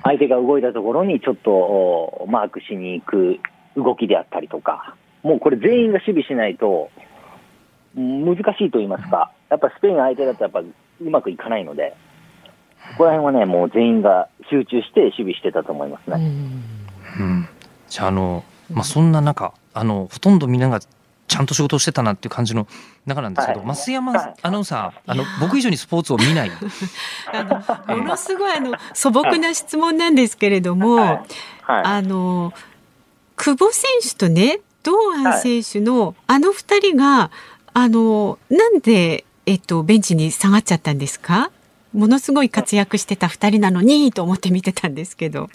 相手が動いたところにちょっとおマークしに行く動きであったりとか、もうこれ全員が守備しないと、難しいと言いますか、やっぱスペイン相手だとやっぱうまくいかないので、ここら辺はね、もう全員が集中して守備してたと思いますね。うん、じゃああの、まあ、そんな中あのほとんどみんながちゃんと仕事をしてたなっていう感じの中なんですけど、はい。増山はい。アナウンサーあの僕以上にスポーツを見ない。あのものすごいあの素朴な質問なんですけれども、はい。はい。あの久保選手とね堂安選手のあの二人があのなんでえっとベンチに下がっちゃったんですか？ものすごい活躍してた二人なのにと思って見てたんですけど。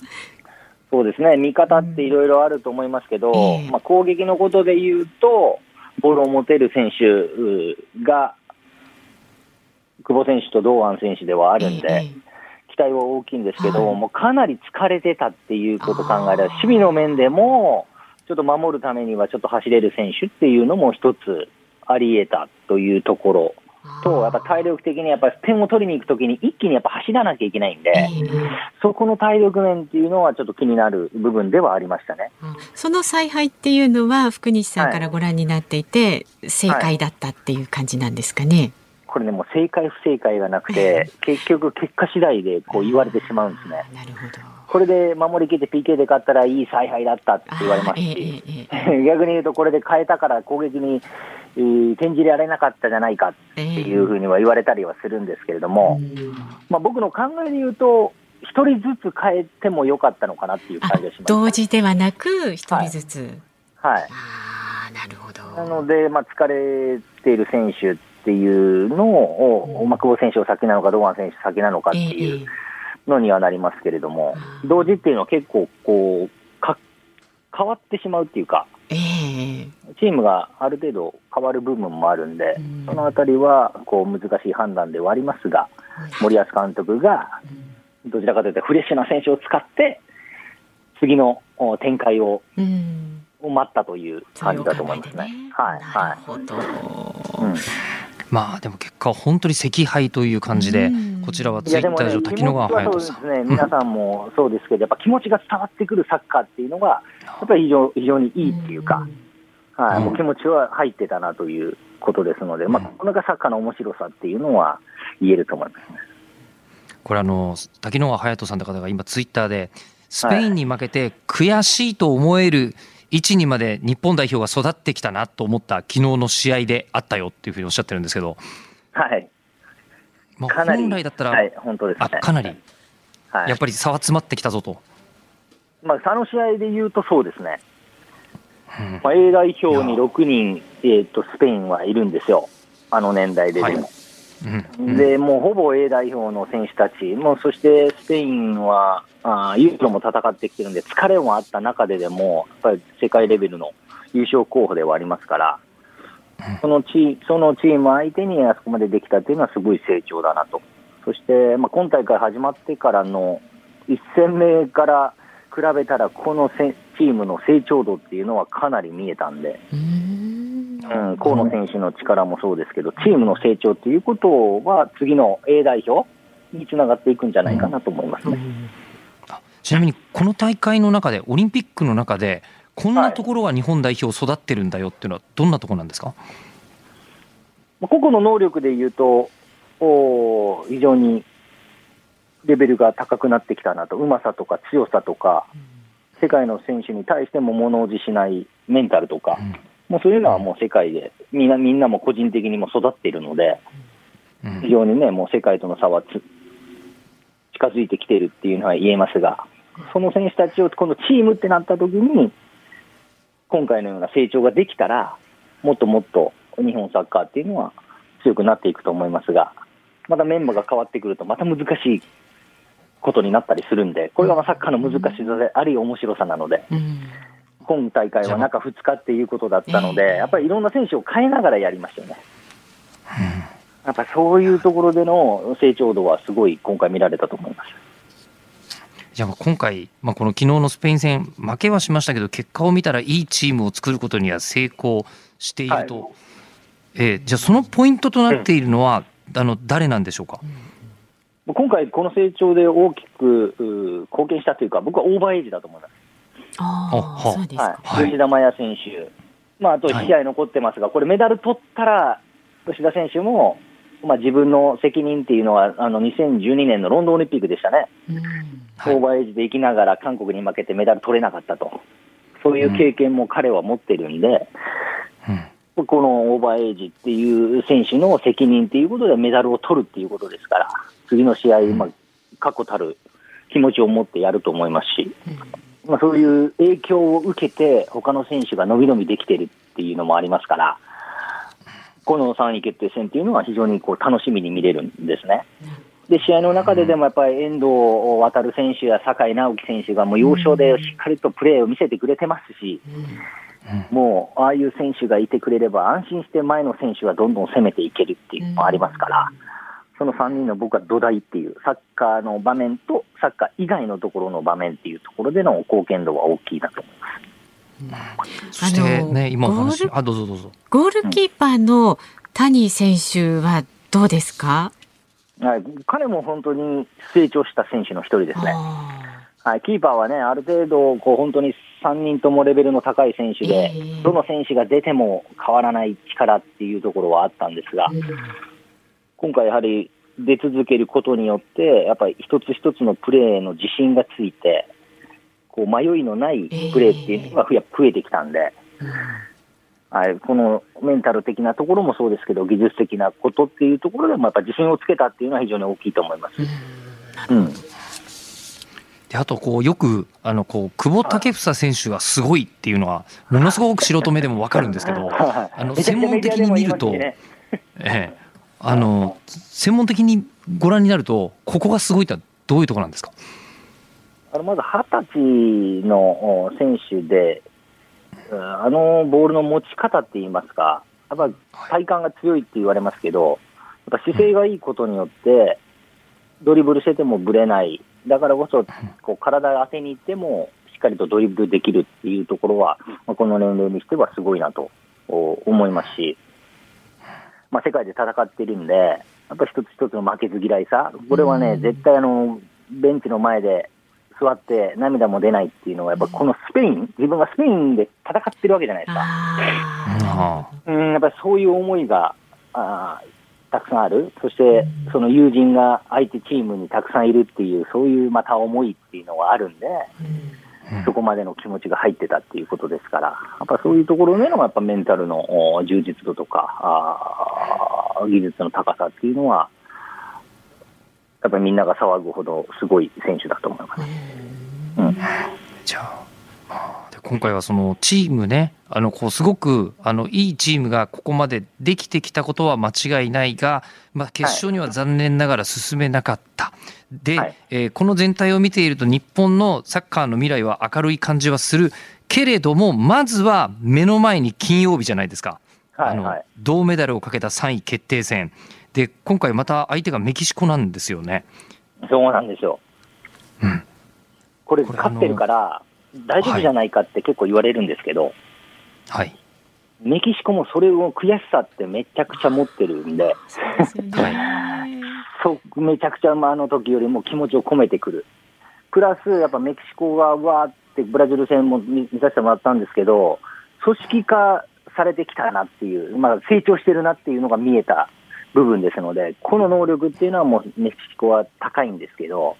そうですね、見方っていろいろあると思いますけど、ええ。まあ、攻撃のことで言うと、ボールを持てる選手うが、久保選手と堂安選手ではあるんで、ええ期待は大きいんですけど、はい。もうかなり疲れてたっていうことを考えれば、守備の面でも、ちょっと守るためにはちょっと走れる選手っていうのも一つあり得たというところと、やっぱ体力的にやっぱ点を取りに行くときに一気にやっぱ走らなきゃいけないんで、ええそこの体力面っていうのはちょっと気になる部分ではありましたね。その采配っていうのは福西さんからご覧になっていて、正解だったっていう感じなんですかね？これね、もう正解不正解がなくて、結局結果次第でこう言われてしまうんですね。なるほど。これで守りきって PK で勝ったらいい采配だったって言われますし、逆に言うとこれで変えたから攻撃に、えー転じられなかったじゃないかっていうふうには言われたりはするんですけれども、まあ、僕の考えで言うと、一人ずつ変えてもよかったのかなっていうあ感じがします。同時ではなく一人ずつ。はい。ああなるほど。なので、まあ、疲れている選手っていうのを、まあ、久保選手を先なのか、堂安選手先なのかっていうのにはなりますけれども、同時っていうのは結構こうか、変わってしまうっていうか、ええチームがある程度変わる部分もあるんでうん、そのあたりはこう難しい判断ではありますが、森保監督がどちらかというとフレッシュな選手を使って、次のお展開をうん。を待ったという感じだと思いますね。はい、なはるほど。い。うんまあでも結果は本当に惜敗という感じで、こちらはツイッター上、滝野川隼人さん、ね、皆さんもそうですけど、やっぱ気持ちが伝わってくるサッカーっていうのが、やっぱり非常非常にいいっていうか、はい、もう気持ちは入ってたなということですので、まあ、これがサッカーの面白さっていうのは言えると思います、ね、これあの、滝野川隼人さんという方が今、ツイッターで、スペインに負けて悔しいと思える、はい1、にまで日本代表が育ってきたなと思った昨日の試合であったよっていうふうにおっしゃってるんですけど、はい、まあ、本来だったら、はい、本当です、ね、あかなり、はい、やっぱり差は詰まってきたぞと。まあ、あの試合で言うとそうですね、うん、まあ、A 代表に6人、えーと、とスペインはいるんですよ、あの年代ででも。はい。でもうほぼ A 代表の選手たち、もうそしてスペインはあーユーロも戦ってきてるんで、疲れもあった中ででも、やっぱり世界レベルの優勝候補ではありますから、そのチそのチーム相手にあそこまでできたっていうのはすごい成長だなと。そして、まあ、今大会始まってからの1戦目から比べたら、このせチームの成長度っていうのはかなり見えたんで、うんうん、河野選手の力もそうですけど、チームの成長ということは、次の A 代表につながっていくんじゃないかなと思いますね。ちなみにこの大会の中でオリンピックの中でこんなところが日本代表育ってるんだよっていうのはどんなところなんですか、まあ個々の能力でいうと、おー非常にレベルが高くなってきたなと、うまさとか強さとか、世界の選手に対しても物おじしないメンタルとか、もうそういうのはもう世界で、みんなみんなも個人的にも育っているので、うん。非常にね、もう世界との差はつ近づいてきているっていうのは言えますが、その選手たちを今度チームってなった時に、今回のような成長ができたら、もっともっと日本サッカーっていうのは強くなっていくと思いますが、またメンバーが変わってくると、また難しいことになったりするんで、これがまあサッカーの難しさであり、面白さなので、うん今大会は中2日っていうことだったので、やっぱりいろんな選手を変えながらやりましたよね。やっぱりそういうところでの成長度はすごい今回見られたと思います。じゃあ今回、まあ、この昨日のスペイン戦負けはしましたけど結果を見たらいいチームを作ることには成功していると、はえーじゃあそのポイントとなっているのは、あの誰なんでしょうか、今回、この成長で大きくう貢献したというか、僕はオーバーエイジだと思います。あああ、そうですか。はい、吉田麻也選手、まあ、あと試合残ってますが、これ、メダル取ったら、吉田選手も、まあ、自分の責任っていうのは、あの2012年のロンドンオリンピックでしたね、うん。はい。オーバーエイジで行きながら韓国に負けてメダル取れなかったと、そういう経験も彼は持ってるんで、うん。このオーバーエイジっていう選手の責任っていうことでメダルを取るっていうことですから、次の試合、まあ、確固たる気持ちを持ってやると思いますし、まあ、そういう影響を受けて、他の選手が伸び伸びできてるっていうのもありますから、この3位決定戦っていうのは非常にこう楽しみに見れるんですね。で、試合の中ででもやっぱり遠藤航選手や酒井直樹選手がもう要所でしっかりとプレーを見せてくれてますし、もうああいう選手がいてくれれば安心して前の選手がどんどん攻めていけるっていうのもありますから、その3人の僕は土台っていう、サッカーの場面とサッカー以外のところの場面っていうところでの貢献度は大きいなと思います。そしてね、あの今お話ゴールあ、どうぞどうぞ。ゴールキーパーの谷選手はどうですか、はい、彼も本当に成長した選手の一人ですね。あはい、キーパーはね、ある程度、こう本当に3人ともレベルの高い選手で、ええどの選手が出ても変わらない力っていうところはあったんですが、ー今回やはり出続けることによって、やっぱり一つ一つのプレーの自信がついて、こう迷いのないプレーっていうのが増え増えてきたんで、はい、このメンタル的なところもそうですけど、技術的なことっていうところでも、やっぱ自信をつけたっていうのは非常に大きいと思います。うん。であとこうよくあのこう久保建英選手がすごいっていうのはものすごく素人目でもわかるんですけど、あの専門的に見ると、ええ、あの専門的にご覧になるとここがすごいってのはどういうところなんですか？あのまず二十歳のお選手で、うんあのボールの持ち方って言いますか、やっぱ体幹が強いって言われますけど、やっぱ姿勢がいいことによって、ドリブルしててもぶれない、だからこそこう体当てに行っても、しっかりとドリブルできるっていうところは、まあ、この年齢にしてはすごいなとお思いますし、まあ、世界で戦っているんで、やっぱ一つ一つの負けず嫌いさ、これはね、絶対あのベンチの前で座って涙も出ないっていうのは、やっぱこのスペイン、自分がスペインで戦ってるわけじゃないですか。うん、やっぱりそういう思いがあーたくさんある、そしてその友人が相手チームにたくさんいるっていう、そういうまた思いっていうのがあるんで、そこまでの気持ちが入ってたっていうことですから、やっぱそういうところでのやっぱメンタルのお充実度とか技術の高さっていうのは、やっぱりみんなが騒ぐほどすごい選手だと思います。うん。じゃあ今回はそのチームねあのこうすごくあのいいチームがここまでできてきたことは間違いないが、まあ、決勝には残念ながら進めなかった。で、はいえーこの全体を見ていると日本のサッカーの未来は明るい感じはするけれどもまずは目の前に金曜日じゃないですか。あのはいはい銅メダルをかけた3位決定戦で今回また相手がメキシコなんですよね。そうなんですよ。うんこれ勝ってるから、大丈夫じゃないかって結構言われるんですけど、はい、メキシコもそれを悔しさってめちゃくちゃ持ってるんで、そうめちゃくちゃまああの時よりも気持ちを込めてくる。プラス、やっぱメキシコがわーってブラジル戦も見見させてもらったんですけど、組織化されてきたなっていう、まあ、成長してるなっていうのが見えた部分ですので、この能力っていうのはもうメキシコは高いんですけど、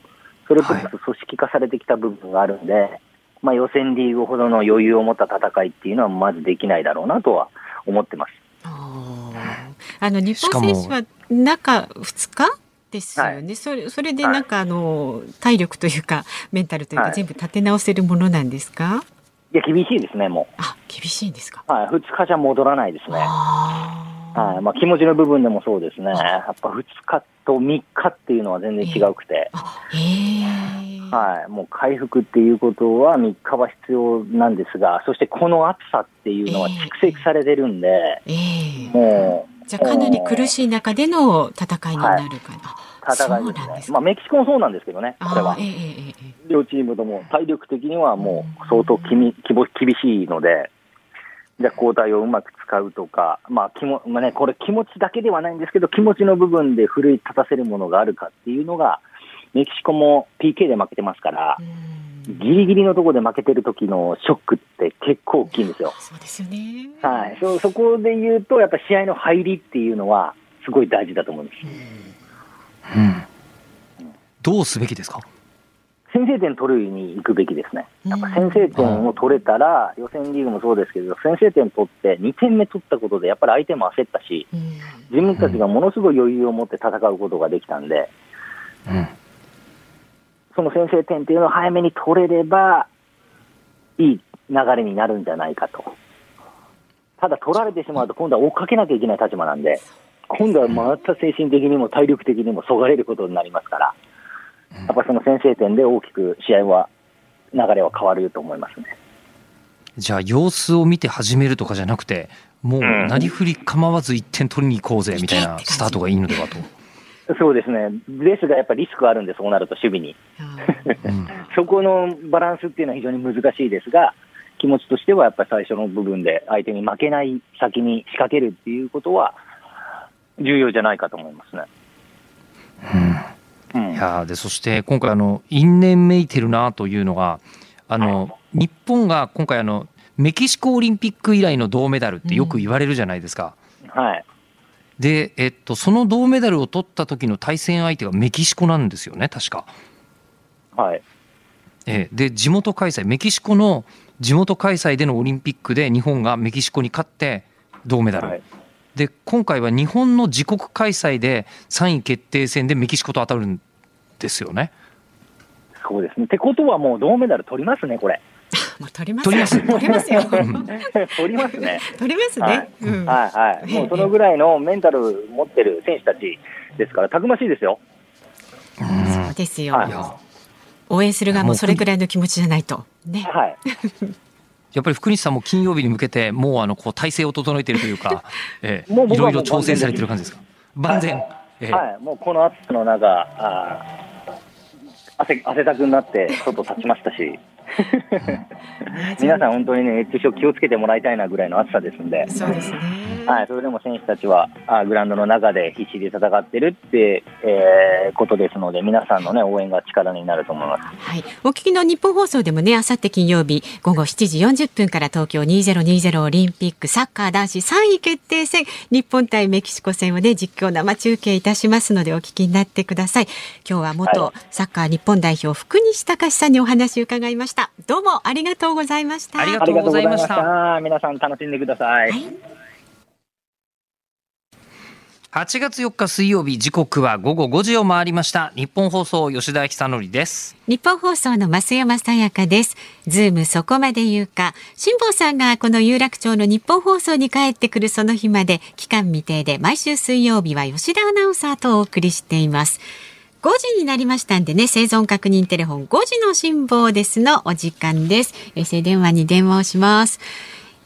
それプラス組織化されてきた部分があるんで、まあ、予選リーグほどの余裕を持った戦いっていうのはまずできないだろうなとは思ってます。あの日本選手は中2日？ですよね、それそれでなんかあの体力というかメンタルというかはい。全部立て直せるものなんですか、いや、厳しいですね、もあ厳しいんですか、う。はい、2日じゃ戻らないですね。あーはい。まあ、気持ちの部分でもそうですね、やっぱ2日と3日っていうのは全然違うくて、え、はい、もう回復っていうことは3日は必要なんですが、そしてこの暑さっていうのは蓄積されてるんで、ええ。もう、じゃあかなり苦しい中での戦いになるかな、あ戦そういですね。なんですか、まあ、メキシコもそうなんですけどね、これは。え。えええええ。両チームとも体力的にはもう相当きみきぼ厳しいので、じゃあ交代をうまく使うとか、まあ気もまあね、これ、気持ちだけではないんですけど、気持ちの部分で奮い立たせるものがあるかっていうのが、メキシコも PK で負けてますから、ギリギリのところで負けてる時のショックって結構大きいんですよ。そうですよね。はい、そそこで言うと、やっぱ試合の入りっていうのは、すごい大事だと思うんです。どうすべきですか？先制点取るに行くべきですね。やっぱ先制点を取れたら、予選リーグもそうですけど、先制点取って2点目取ったことで、やっぱり相手も焦ったし、うん。自分たちがものすごい余裕を持って戦うことができたんで、うん。その先制点っていうのを早めに取れれば、いい流れになるんじゃないかと。ただ取られてしまうと、今度は追っかけなきゃいけない立場なんで、今度はまた精神的にも体力的にもそがれることになりますから、やっぱりその先制点で大きく試合は、流れは変わると思いますね。じゃあ様子を見て始めるとかじゃなくてもうなりふり構わず1点取りに行こうぜみたいなスタートがいいのではと。そうですね、ですがやっぱりリスクあるんで、そうなると守備に。うん そこのバランスっていうのは非常に難しいですが、気持ちとしてはやっぱり最初の部分で相手に負けない先に仕掛けるっていうことは重要じゃないかと思いますね。うんいやーでそして今回あの因縁めいてるなというのがあの日本が今回あのメキシコオリンピック以来の銅メダルってよく言われるじゃないですか。はい。で、えっと、その銅メダルを取った時の対戦相手がメキシコなんですよね確か。はい。ええで地元開催メキシコの地元開催でのオリンピックで日本がメキシコに勝って銅メダル、はい。で今回は日本の自国開催で3位決定戦でメキシコと当たるんですよね。そうですね。ってことはもう銅メダル取りますね、これ。もう取ります取ります取りますよ。取りますね。取りますはいね。うんはいはい。もうそのぐらいのメンタル持ってる選手たちですから、たくましいですよ。そうですよ。はい応援する側もそれくらいの気持ちじゃないと。ね。はい。やっぱり福西さんも金曜日に向けてもうあのこう体制を整えているというか、ええ、いろいろ調整されてる感じですか？万全、ええはい。もうこの暑さの中、あー汗、汗だくになって外立ちましたし。皆さん本当にね、熱中症気をつけてもらいたいなぐらいの暑さですんで。そうですね。はい、それでも選手たちはあグラウンドの中で必死で戦ってるって、えーことですので、皆さんの、ね、応援が力になると思います。はい。お聞きの日本放送でもね、あさって金曜日午後7時40分から東京2020オリンピックサッカー男子3位決定戦、日本対メキシコ戦をね、実況生中継いたしますのでお聞きになってください。今日は元はサッカー日本代表福西隆さんにお話を伺いました。どうもありがとうございました。ありがとうございましたありがとうございました皆さん楽しんでください。8月4日水曜日時刻は午後5時を回りました日本放送吉田久典です日本放送の増山さやかです。ズームそこまで言うか。辛坊さんがこの有楽町の日本放送に帰ってくるその日まで期間未定で毎週水曜日は吉田アナウンサーとお送りしています。5時になりましたんでね、生存確認テレフォン5時の辛坊ですのお時間です。衛星電話に電話をします。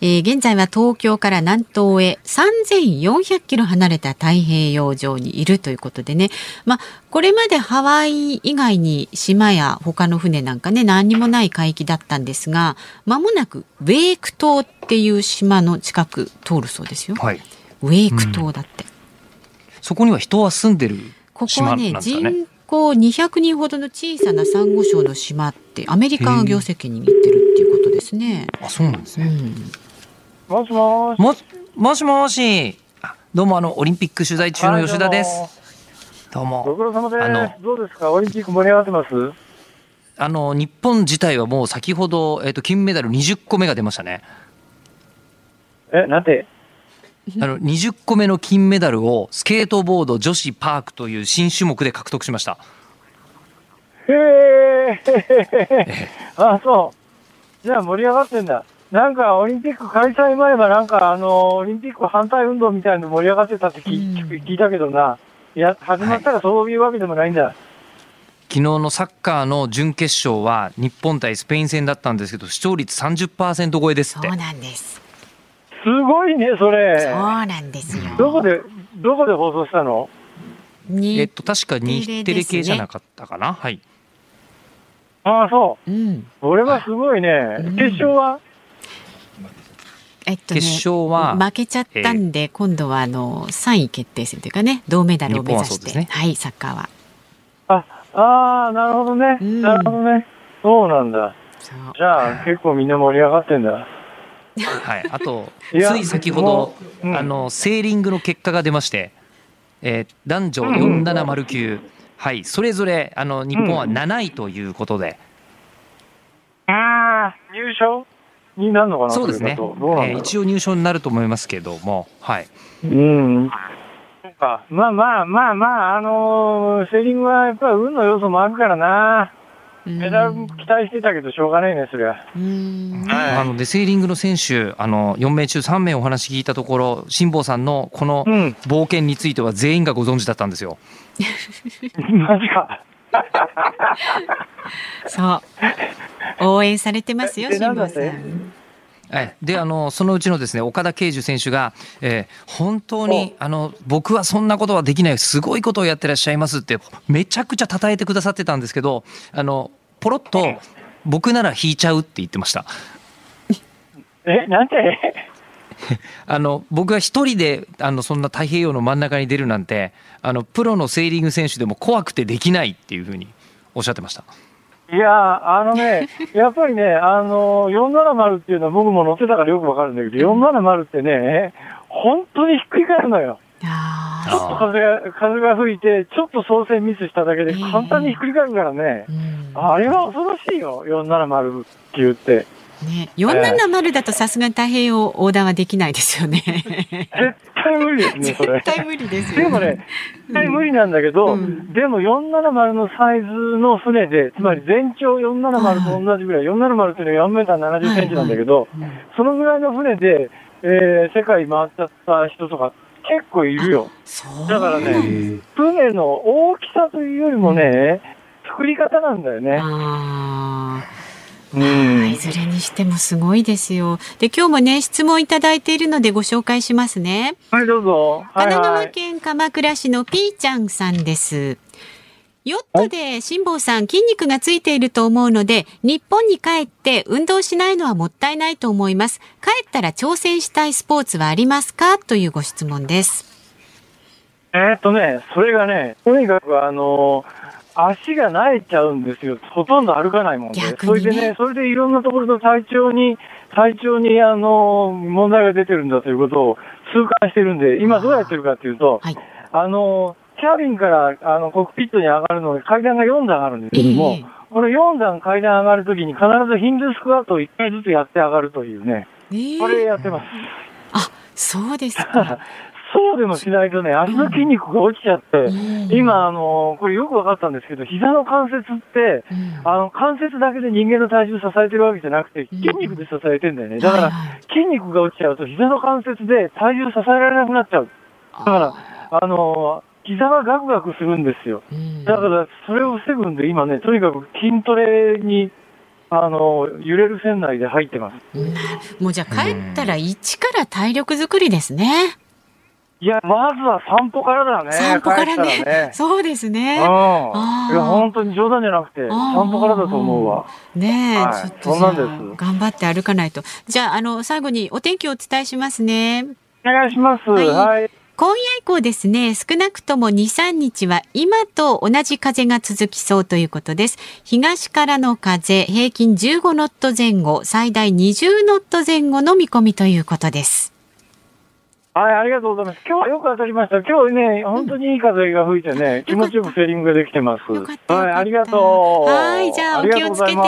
えー現在は東京から南東へ3400キロ離れた太平洋上にいるということでね、まあ、これまでハワイ以外に島や他の船なんかね、何にもない海域だったんですが、間もなくウェーク島っていう島の近く通るそうですよ。はいウェーク島だって。そこには人は住んでるここ島なんですかね人口200人ほどの小さなサンゴ礁の島って、アメリカが業績に握ってるっていうことですね。あそうなんですね、うん。もしもし。ももしもしあどうもあのオリンピック取材中の吉田ですどうごも苦労様です。あのどうですか？オリンピック盛り上がってます？あの日本自体はもう先ほど、えっと金メダル20個目が出ましたねえ、なんて？あの20個目の金メダルをスケートボード女子パークという新種目で獲得しましたへえ。あ、そう。じゃあ盛り上がってんだ。なんかオリンピック開催前はなんかあのオリンピック反対運動みたいなの盛り上がってたって聞,、うん聞いたけどな。いや、始まったらそういうわけでもないんだ。昨日のサッカーの準決勝は日本対スペイン戦だったんですけど視聴率30%超えですってそうなんです。すごいね、それそう。なんですよ。どこで、どこで放送したの？にえっと確か日テレ系じゃなかったかな、はいああ、そう。うん。これはすごいね。うん決勝は？えっとね、決勝は負けちゃったんで、今度はあの3位決定戦というかね銅メダルを目指して、ね。はいサッカーは。あ、ああ、なるほどね。うん。なるほどね。そうなんだ。じゃあ、結構みんな盛り上がってんだ。はい、あと いやつい先ほども、ううん。あのセーリングの結果が出まして、えー男女4709、はい、それぞれあの日本は7位ということで、ああ、入賞？になるのかなそうですね、うなんだろうえー一応入賞になると思いますけども、はい、うん。まあまあまあまあ、あのーセーリングはやっぱり運の要素もあるからな。メダル期待してたけどしょうがないね、そりゃ。うんなのでセーリングの選手あの4名中3名お話聞いたところ辛坊さんのこのうん。冒険については全員がご存知だったんですよ。マジか。そう。応援されてますよえ辛坊さなん。えであのそのうちのですね岡田圭樹選手が、えー本当にあの僕はそんなことはできないすごいことをやってらっしゃいますってめちゃくちゃ称えてくださってたんですけどあのポロッと僕なら引いちゃうって言ってました。え、なんて あの僕が一人であのそんな太平洋の真ん中に出るなんてあのプロのセーリング選手でも怖くてできないっていうふうにおっしゃってました。いや、あのね、やっぱりね、あの、470っていうのは僕も乗ってたからよくわかるんだけど、470ってね、本当にひっくり返るのよ。あちょっと風が、風が吹いて、ちょっと操船ミスしただけで簡単にひっくり返るからねー、うんあれは恐ろしいよ、470って言って。ね、470だとさすがに太平洋横断はできないですよね。絶対無理ですね、それ。絶対無理ですよ、でもね、絶対無理なんだけど、うんでも470のサイズの船で、つまり全長470と同じぐらい、470っていうのは4メーター70センチなんだけど、うんそのぐらいの船で、えー世界回っちゃった人とか結構いるよ。だからね、船の大きさというよりもね、作り方なんだよね。あうーんい。ずれにしてもすごいですよ。で今日もね質問いただいているのでご紹介しますね。はい、どうぞ。はい神奈はい。川県鎌倉市のピーちゃんさんです。ヨットで辛坊さん筋肉がついていると思うので日本に帰って運動しないのはもったいないと思います。帰ったら挑戦したいスポーツはありますか？というご質問です。えーっとね、それがね、とにかくあの足が慣れちゃうんですよ。ほとんど歩かないもんで。ねそれでね、それでいろんなところの体調に、体調にあの問題が出てるんだということを痛感してるんで、今どうやってるかっていうと、はい。あの、キャビンからあのコックピットに上がるのに階段が4段あるんですけども、ええこの4段階段上がるときに必ずヒンドゥースクワットを1回ずつやって上がるというね、えーこれやってます。あそうですか。そうでもしないとね、足の筋肉が落ちちゃって、うん今、あの、これよく分かったんですけど、膝の関節って、うんあの、関節だけで人間の体重支えてるわけじゃなくて、筋肉で支えてんだよね。だから、筋肉が落ちちゃうと、膝の関節で体重支えられなくなっちゃう。だから、あの、膝がガクガクするんですよ。うんだから、それを防ぐんで、今ね、とにかく筋トレに、あの、揺れる船内で入ってます。うんもうじゃあ帰ったら一から体力作りですね。いや、まずは散歩からだね。散歩からね。らね。そうですね。うん。いや、本当に冗談じゃなくて、散歩からだと思うわ。ねえ、はいちょっと頑張って歩かないと。じゃあ、あの、最後にお天気をお伝えしますね。お願いします。はいはい。今夜以降ですね、少なくとも2、3日は今と同じ風が続きそうということです。東からの風、平均15ノット前後、最大20ノット前後の見込みということです。はい、ありがとうございます。今日はよく当たりました。今日ね、本当にいい風が吹いてね、気持ちよくセーリングができてます。よかった。はい、ありがとう。はい、じゃあお気をつけて引き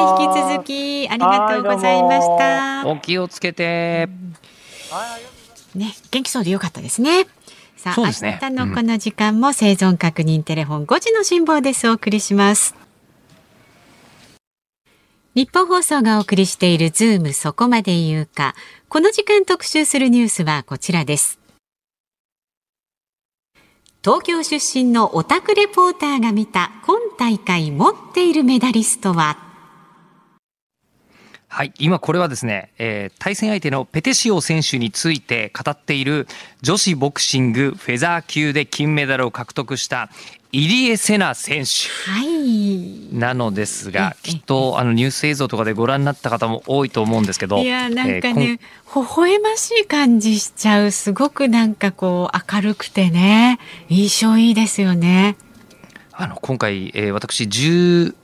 続きありがとうございました。お気をつけて。ね、元気そうでよかったですね。さあ、明そうですね日のこの時間も生存確認テレフォン5時の辛抱です。お送りします。日本放送がお送りしているズームそこまで言うか。この時間特集するニュースはこちらです。東京出身のオタクレポーターが見た今大会持っているメダリストは？はい、今これはですね、えー対戦相手のペテシオ選手について語っている女子ボクシングフェザー級で金メダルを獲得した入江聖奈選手。はい。なのですが、ええきっとあのニュース映像とかでご覧になった方も多いと思うんですけど、いやなんかえー微笑ましい感じしちゃうすごくなんかこう明るくてね印象いいですよね。あの今回、えー私10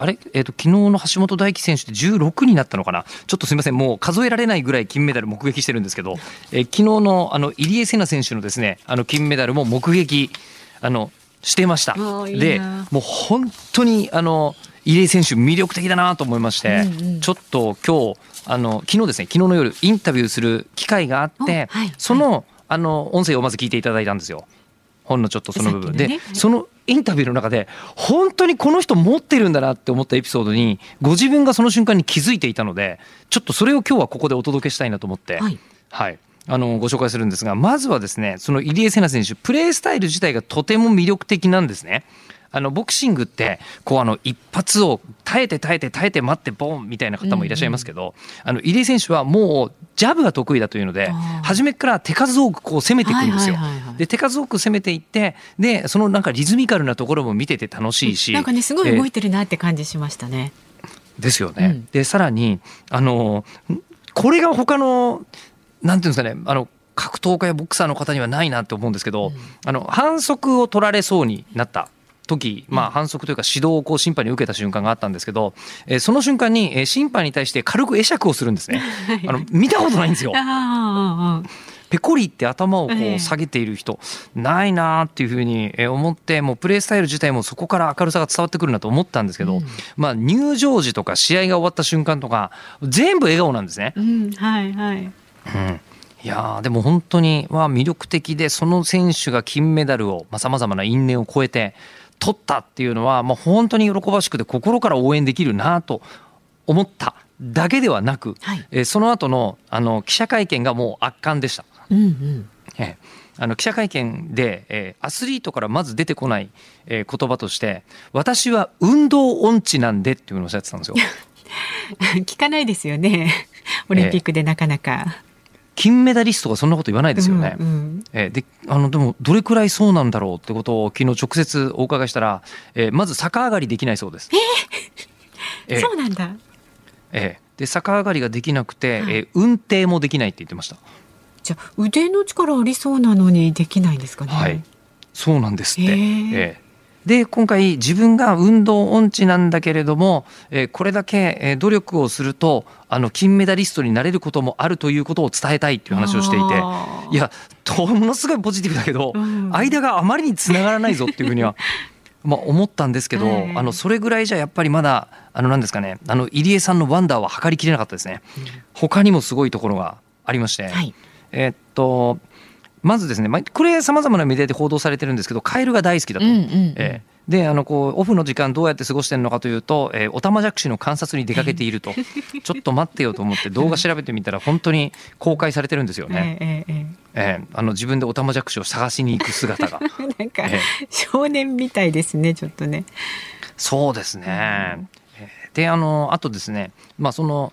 あれ、えー、と昨日の橋本大輝選手って16になったのかな、ちょっとすみません、もう数えられないぐらい金メダル目撃してるんですけど、えー昨日のあの入江聖奈選手のですねあの金メダルも目撃あのしてました。いいなで、もう本当にあの入江選手、魅力的だなと思いまして、うんうんちょっと今日あの昨日ですね、昨日の夜、インタビューする機会があって、おはいそのあの音声をまず聞いていただいたんですよ。ほんのちょっとその部分。で、ね。はいそのインタビューの中で本当にこの人持ってるんだなって思ったエピソードにご自分がその瞬間に気づいていたのでちょっとそれを今日はここでお届けしたいなと思って、はい。はい、あのご紹介するんですがまずはですねその入江聖奈選手プレースタイル自体がとても魅力的なんですね。あのボクシングってこうあの一発を耐えて耐えて耐えて待ってボンみたいな方もいらっしゃいますけど、あの入江選手はもうジャブが得意だというので初めから手数多くこう攻めていくんですよ。で手数多く攻めていってでそのなんかリズミカルなところも見てて楽しいし、なんかねすごい動いえてるなって感じしましたね。ーですよね。うんでさらにあのこれが他のなんていうんですかねあの格闘家やボクサーの方にはないなって思うんですけど、あの反則を取られそうになった。時、まあ、反則というか指導をこう審判に受けた瞬間があったんですけど、えーその瞬間にえー審判に対して軽く会釈をするんですね。あの見たことないんですよ。ペコリって頭をこええう下げている人、ないなーっていうふうにえー思ってもうプレースタイル自体もそこから明るさが伝わってくるなと思ったんですけど、まあ、入場時とか試合が終わった瞬間とか全部笑顔なんですね。うんはいはい。うんいやーでも本当にまあ魅力的でその選手が金メダルをさまざ、まな因縁を超えて取ったっていうのは、まあ、本当に喜ばしくて心から応援できるなと思っただけではなく、はいえーその後のあの記者会見がもう圧巻でした。うんうん。ええあの記者会見で、えーアスリートからまず出てこない、えー言葉として私は運動音痴なんでっていうのをおっしゃってたんですよ。聞かないですよね。オリンピックでなかなか。金メダリストがそんなこと言わないですよね。うんうんえーであのでもどれくらいそうなんだろうってことを昨日直接お伺いしたら、えーまず逆上がりできないそうです。えーそうなんだ。えーで逆上がりができなくて、はいえー運転もできないって言ってました。じゃあ腕の力ありそうなのにできないんですかね。はい、そうなんですって。へーええで今回自分が運動音痴なんだけれども、えーこれだけえー努力をするとあの金メダリストになれることもあるということを伝えたいっていう話をしていていやとものすごいポジティブだけど、うん間があまりにつながらないぞっていうふうには。まあ、思ったんですけど、はいあのそれぐらいじゃやっぱりまだあのなんですかねあの入江さんのワンダーは測りきれなかったですね。他にもすごいところがありまして、はい。えーっとまずですね、まあ、これさまざまなメディアで報道されてるんですけどカエルが大好きだと。うんうんうん。えーであのこうオフの時間どうやって過ごしてるのかというと、えー、オタマジャクシの観察に出かけていると。ちょっと待ってよと思って動画調べてみたら本当に公開されてるんですよね、ええええーあの自分でオタマジャクシを探しに行く姿が。え なんかえ少年みたいですねちょっとね。そうですね、えーであのあとですねまあその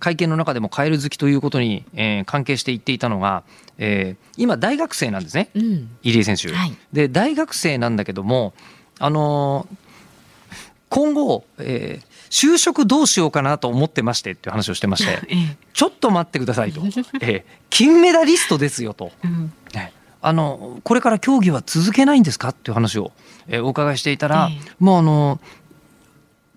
会見の中でもカエル好きということに、えー関係して言っていたのが、えー今大学生なんですねうん。入江選手、はい。で大学生なんだけども、あのー今後、えー就職どうしようかなと思ってましてっていう話をしてまして ええ。ちょっと待ってくださいと、えー金メダリストですよと、うん。ね。あのこれから競技は続けないんですかっていう話を、えーお伺いしていたら、ええ。もうあの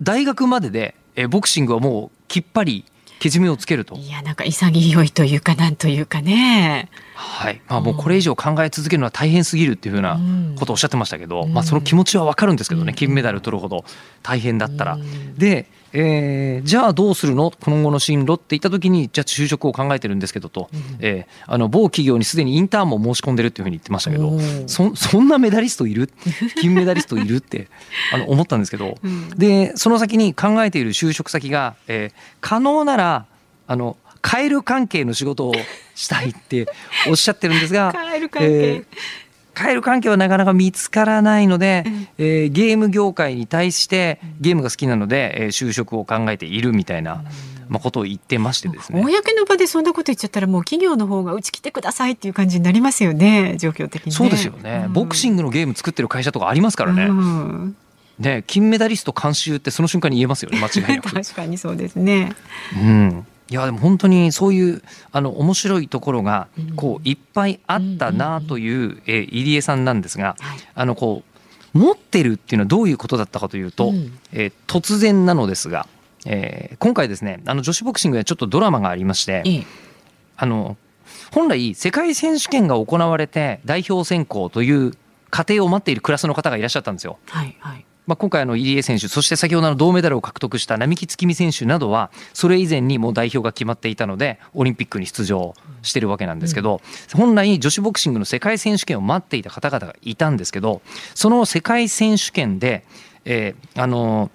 大学までで、えーボクシングはもうきっぱりけじめをつけると。いやなんか潔いというかなんというかね。はいまあ、もうこれ以上考え続けるのは大変すぎるっていうふうなうんことをおっしゃってましたけど、うんまあ、その気持ちは分かるんですけどね、うん金メダル取るほど大変だったら。うんで、えーじゃあどうするの？今後の進路って言った時にじゃあ就職を考えてるんですけどと、えーあの某企業にすでにインターンも申し込んでるっていうふうに言ってましたけどそそんなメダリストいる？金メダリストいるってあの思ったんですけど、うん。でその先に考えている就職先が、えー可能ならあのカエル関係の仕事をしたいっておっしゃってるんですが カエル関係カエル関係はなかなか見つからないので、えーゲーム業界に対してゲームが好きなので、えー就職を考えているみたいな、まあ、ことを言ってましてですね。公の場でそんなこと言っちゃったらもう企業の方がうち来てくださいっていう感じになりますよね状況的に、ね、そうですよね、ボクシングのゲーム作ってる会社とかありますからね。うんね金メダリスト監修ってその瞬間に言えますよね間違いなく。確かにそうですね。うんいやでも本当にそういうあの面白いところがこういっぱいあったなという、えー入江さんなんですが、はい。あのこう持ってるっていうのはどういうことだったかというと、うん。えー突然なのですが、えー今回ですねあの女子ボクシングでちょっとドラマがありましてええ。あの本来世界選手権が行われて代表選考という過程を待っているクラスの方がいらっしゃったんですよ。はいはい。まあ、今回あの入江選手そして先ほどの銅メダルを獲得した並木月美選手などはそれ以前にもう代表が決まっていたのでオリンピックに出場してるわけなんですけど本来女子ボクシングの世界選手権を待っていた方々がいたんですけどその世界選手権で、えーあの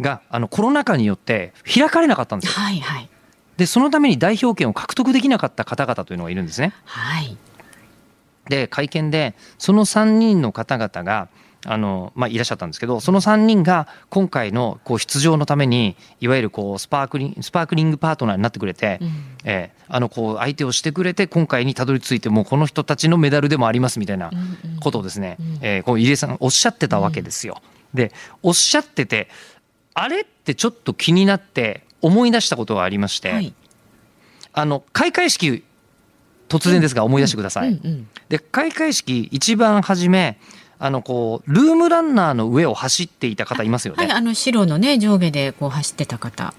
があのコロナ禍によって開かれなかったんですよ。はいはい。でそのために代表権を獲得できなかった方々というのがいるんですね。はい。で会見でその3人の方々があの、まあ、いらっしゃったんですけどその3人が今回のこう出場のためにいわゆるこうスパークリンスパークリングパートナーになってくれて、うんえーあのこう相手をしてくれて今回にたどり着いてもうこの人たちのメダルでもありますみたいなうんうんことをですね、うんえーこう入江さんおっしゃってたわけですよ。でおっしゃっててあれってちょっと気になって思い出したことがありまして、はい。あの開会式突然ですが思い出してください。うんうんで開会式一番初めあのこうルームランナーの上を走っていた方いますよね。はい、あの白のね上下でこう走ってた方。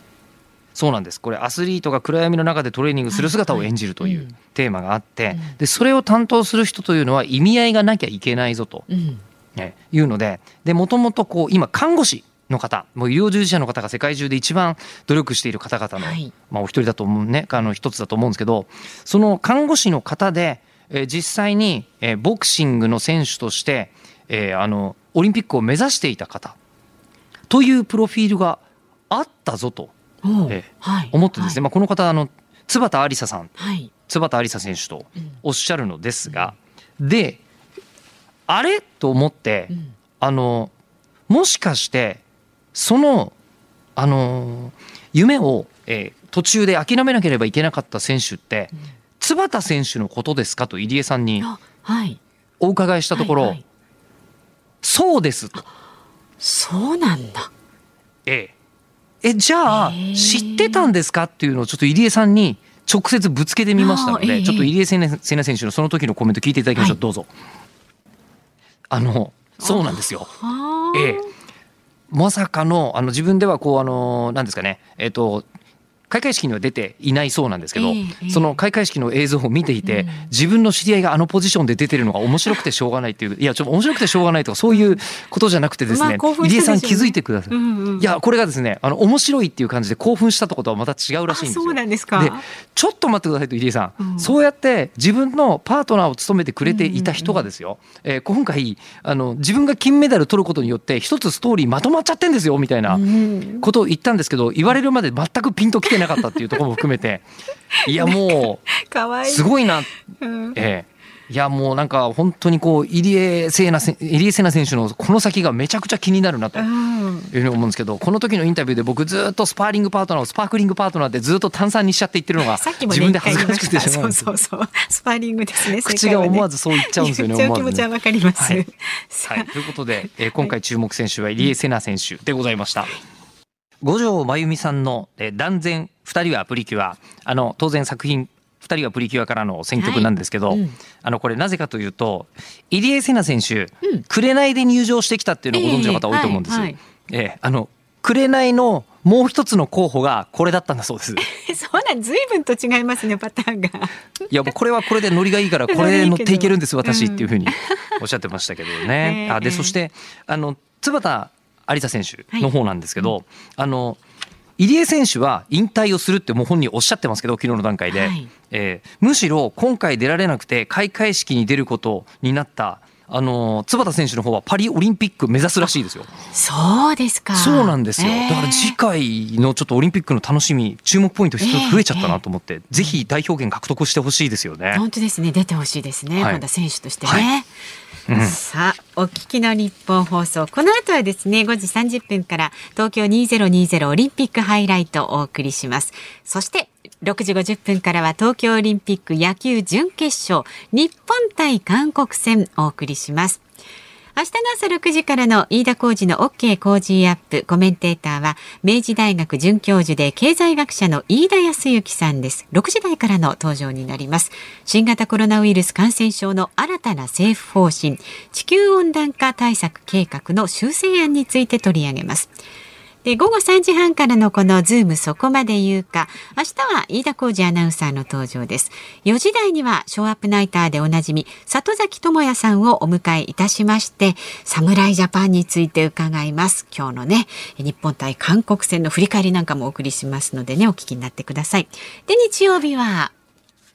そうなんですこれアスリートが暗闇の中でトレーニングする姿を演じるというテーマがあって、うんでそれを担当する人というのは意味合いがなきゃいけないぞと、うん。ねいうのででもともとこう今看護師の方もう医療従事者の方が世界中で一番努力している方々の、はいまあ、お一人だと思うねあの一つだと思うんですけどその看護師の方で、えー実際に、えーボクシングの選手として、えーあのオリンピックを目指していた方というプロフィールがあったぞとええはい。思ってですね、まあ、この方あの津畑有沙さんはい。津畑有沙選手とうんおっしゃるのですが、であれと思って、うんあのもしかしてそのあの夢を、えー途中で諦めなければいけなかった選手って、津畑選手のことですかと入江さんにあ、はい。お伺いしたところ、はいはいそうですと。そうなんだ。えええじゃあ知ってたんですか？っていうのをちょっと入江さんに直接ぶつけてみましたので、ええちょっと入江聖奈選手のその時のコメント聞いていただきましょう、はいどうぞ。あのそうなんですよ。はあ。ええまさかのあの自分ではこうあのなんですかねえっ、と開会式には出ていないそうなんですけど、ええええ。その開会式の映像を見ていて、うん。自分の知り合いがあのポジションで出てるのが面白くてしょうがないっていういやちょっと面白くてしょうがないとかそういうことじゃなくてですね、入江さん気づいてください。うんうんいやこれがですねあの面白いっていう感じで興奮したとことはまた違うらしいんですそうなんですか。でちょっと待ってくださいと入江さん、うん。そうやって自分のパートナーを務めてくれていた人がですよ、えー今回あの自分が金メダル取ることによって一つストーリーまとまっちゃってんですよみたいなうんことを言ったんですけど言われるまで全くピンときてなかったっていうところも含めて。いやもかわいい。うすごいな。うん。ええ。いやもうなんか本当にこう入江聖奈せ入江聖奈選手のこの先がめちゃくちゃ気になるなと。うん。いうふうに思うんですけどこの時のインタビューで僕ずっとスパーリングパートナーをスパークリングパートナーってずっと炭酸にしちゃって言ってるのがさっきもね自分で恥ずかしくてしょうんですそうそうそう。スパーリングですね口が思わずずそう言っちゃうんですよね思わずね気持ちはわかります、はい。はい、ということで、えー今回注目選手は入江聖奈選手でございました。五条真由美さんの、えー断然二人はプリキュア。あの当然作品二人はプリキュアからの選曲なんですけど、はいうん。あのこれなぜかというと入江聖奈選手、うん。紅で入場してきたっていうのをご存知の方多いと思うんです。えあの紅のもう一つの候補がこれだったんだそうです。そうなんずいぶんと違いますねパターンが。いやもうこれはこれでノリがいいから これ乗っていけるんです私っていうふうにおっしゃってましたけどね。ええあでそしてあの津畑有沙選手の方なんですけど、あの入江選手は引退をするってもう本人おっしゃってますけど昨日の段階で、はい。えーむしろ今回出られなくて開会式に出ることになったあの、津畑選手の方はパリオリンピック目指すらしいですよ。そうですか。そうなんですよ。えーだから次回のちょっとオリンピックの楽しみ、注目ポイント一つ増えちゃったなと思って、ぜひ代表権獲得してほしいですよね。本当ですね。出てほしいですね。はいまだ選手としてはね。うんさあ、お聞きの日本放送。この後はですね、5時30分から東京2020オリンピックハイライトをお送りします。そして、6時50分からは東京オリンピック野球準決勝、日本対韓国戦お送りします。明日の朝6時からの飯田浩二の OK 工事アップコメンテーターは明治大学准教授で経済学者の飯田康之さんです。6時台からの登場になります。新型コロナウイルス感染症の新たな政府方針地球温暖化対策計画の修正案について取り上げます。で午後3時半からのこのズームそこまで言うか。明日は飯田浩司アナウンサーの登場です。4時台にはショーアップナイターでおなじみ里崎智也さんをお迎えいたしまして侍ジャパンについて伺います。今日のね日本対韓国戦の振り返りなんかもお送りしますのでねお聞きになってください。で日曜日は？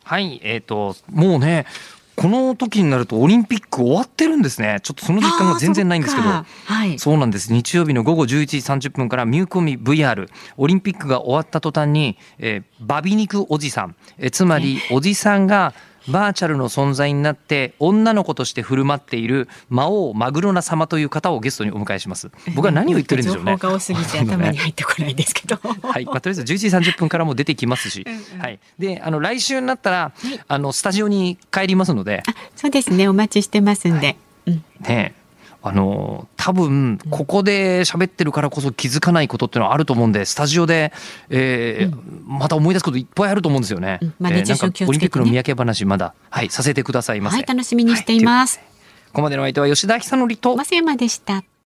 はい、えっ、と、もうね、この時になるとオリンピック終わってるんですね。ちょっとその実感が全然ないんですけど。そはいそうなんです。日曜日の午後11時30分からミューコミ VR。オリンピックが終わった途端に、えーバビ肉おじさん。えーつまり、おじさんがバーチャルの存在になって、女の子として振る舞っている魔王マグロナ様という方をゲストにお迎えします。僕は何を言ってるんでしょうね。情報が多すぎて頭に入ってこないですけど。はい、まあ、とりあえず11時30分からも出てきますし、はい、で、あの来週になったら、あのスタジオに帰りますので、あそうですね。お待ちしてますんで、うん。ね、あの多分ここで喋ってるからこそ気づかないことっていうのはあると思うんで、スタジオで、えーまた思い出すこといっぱいあると思うんですよね。うん。まあなんかオリンピックの三宅話まだ、はい、させてくださいませ。はい楽しみにしています、はい。ここまでの相手は吉田久典と増山でした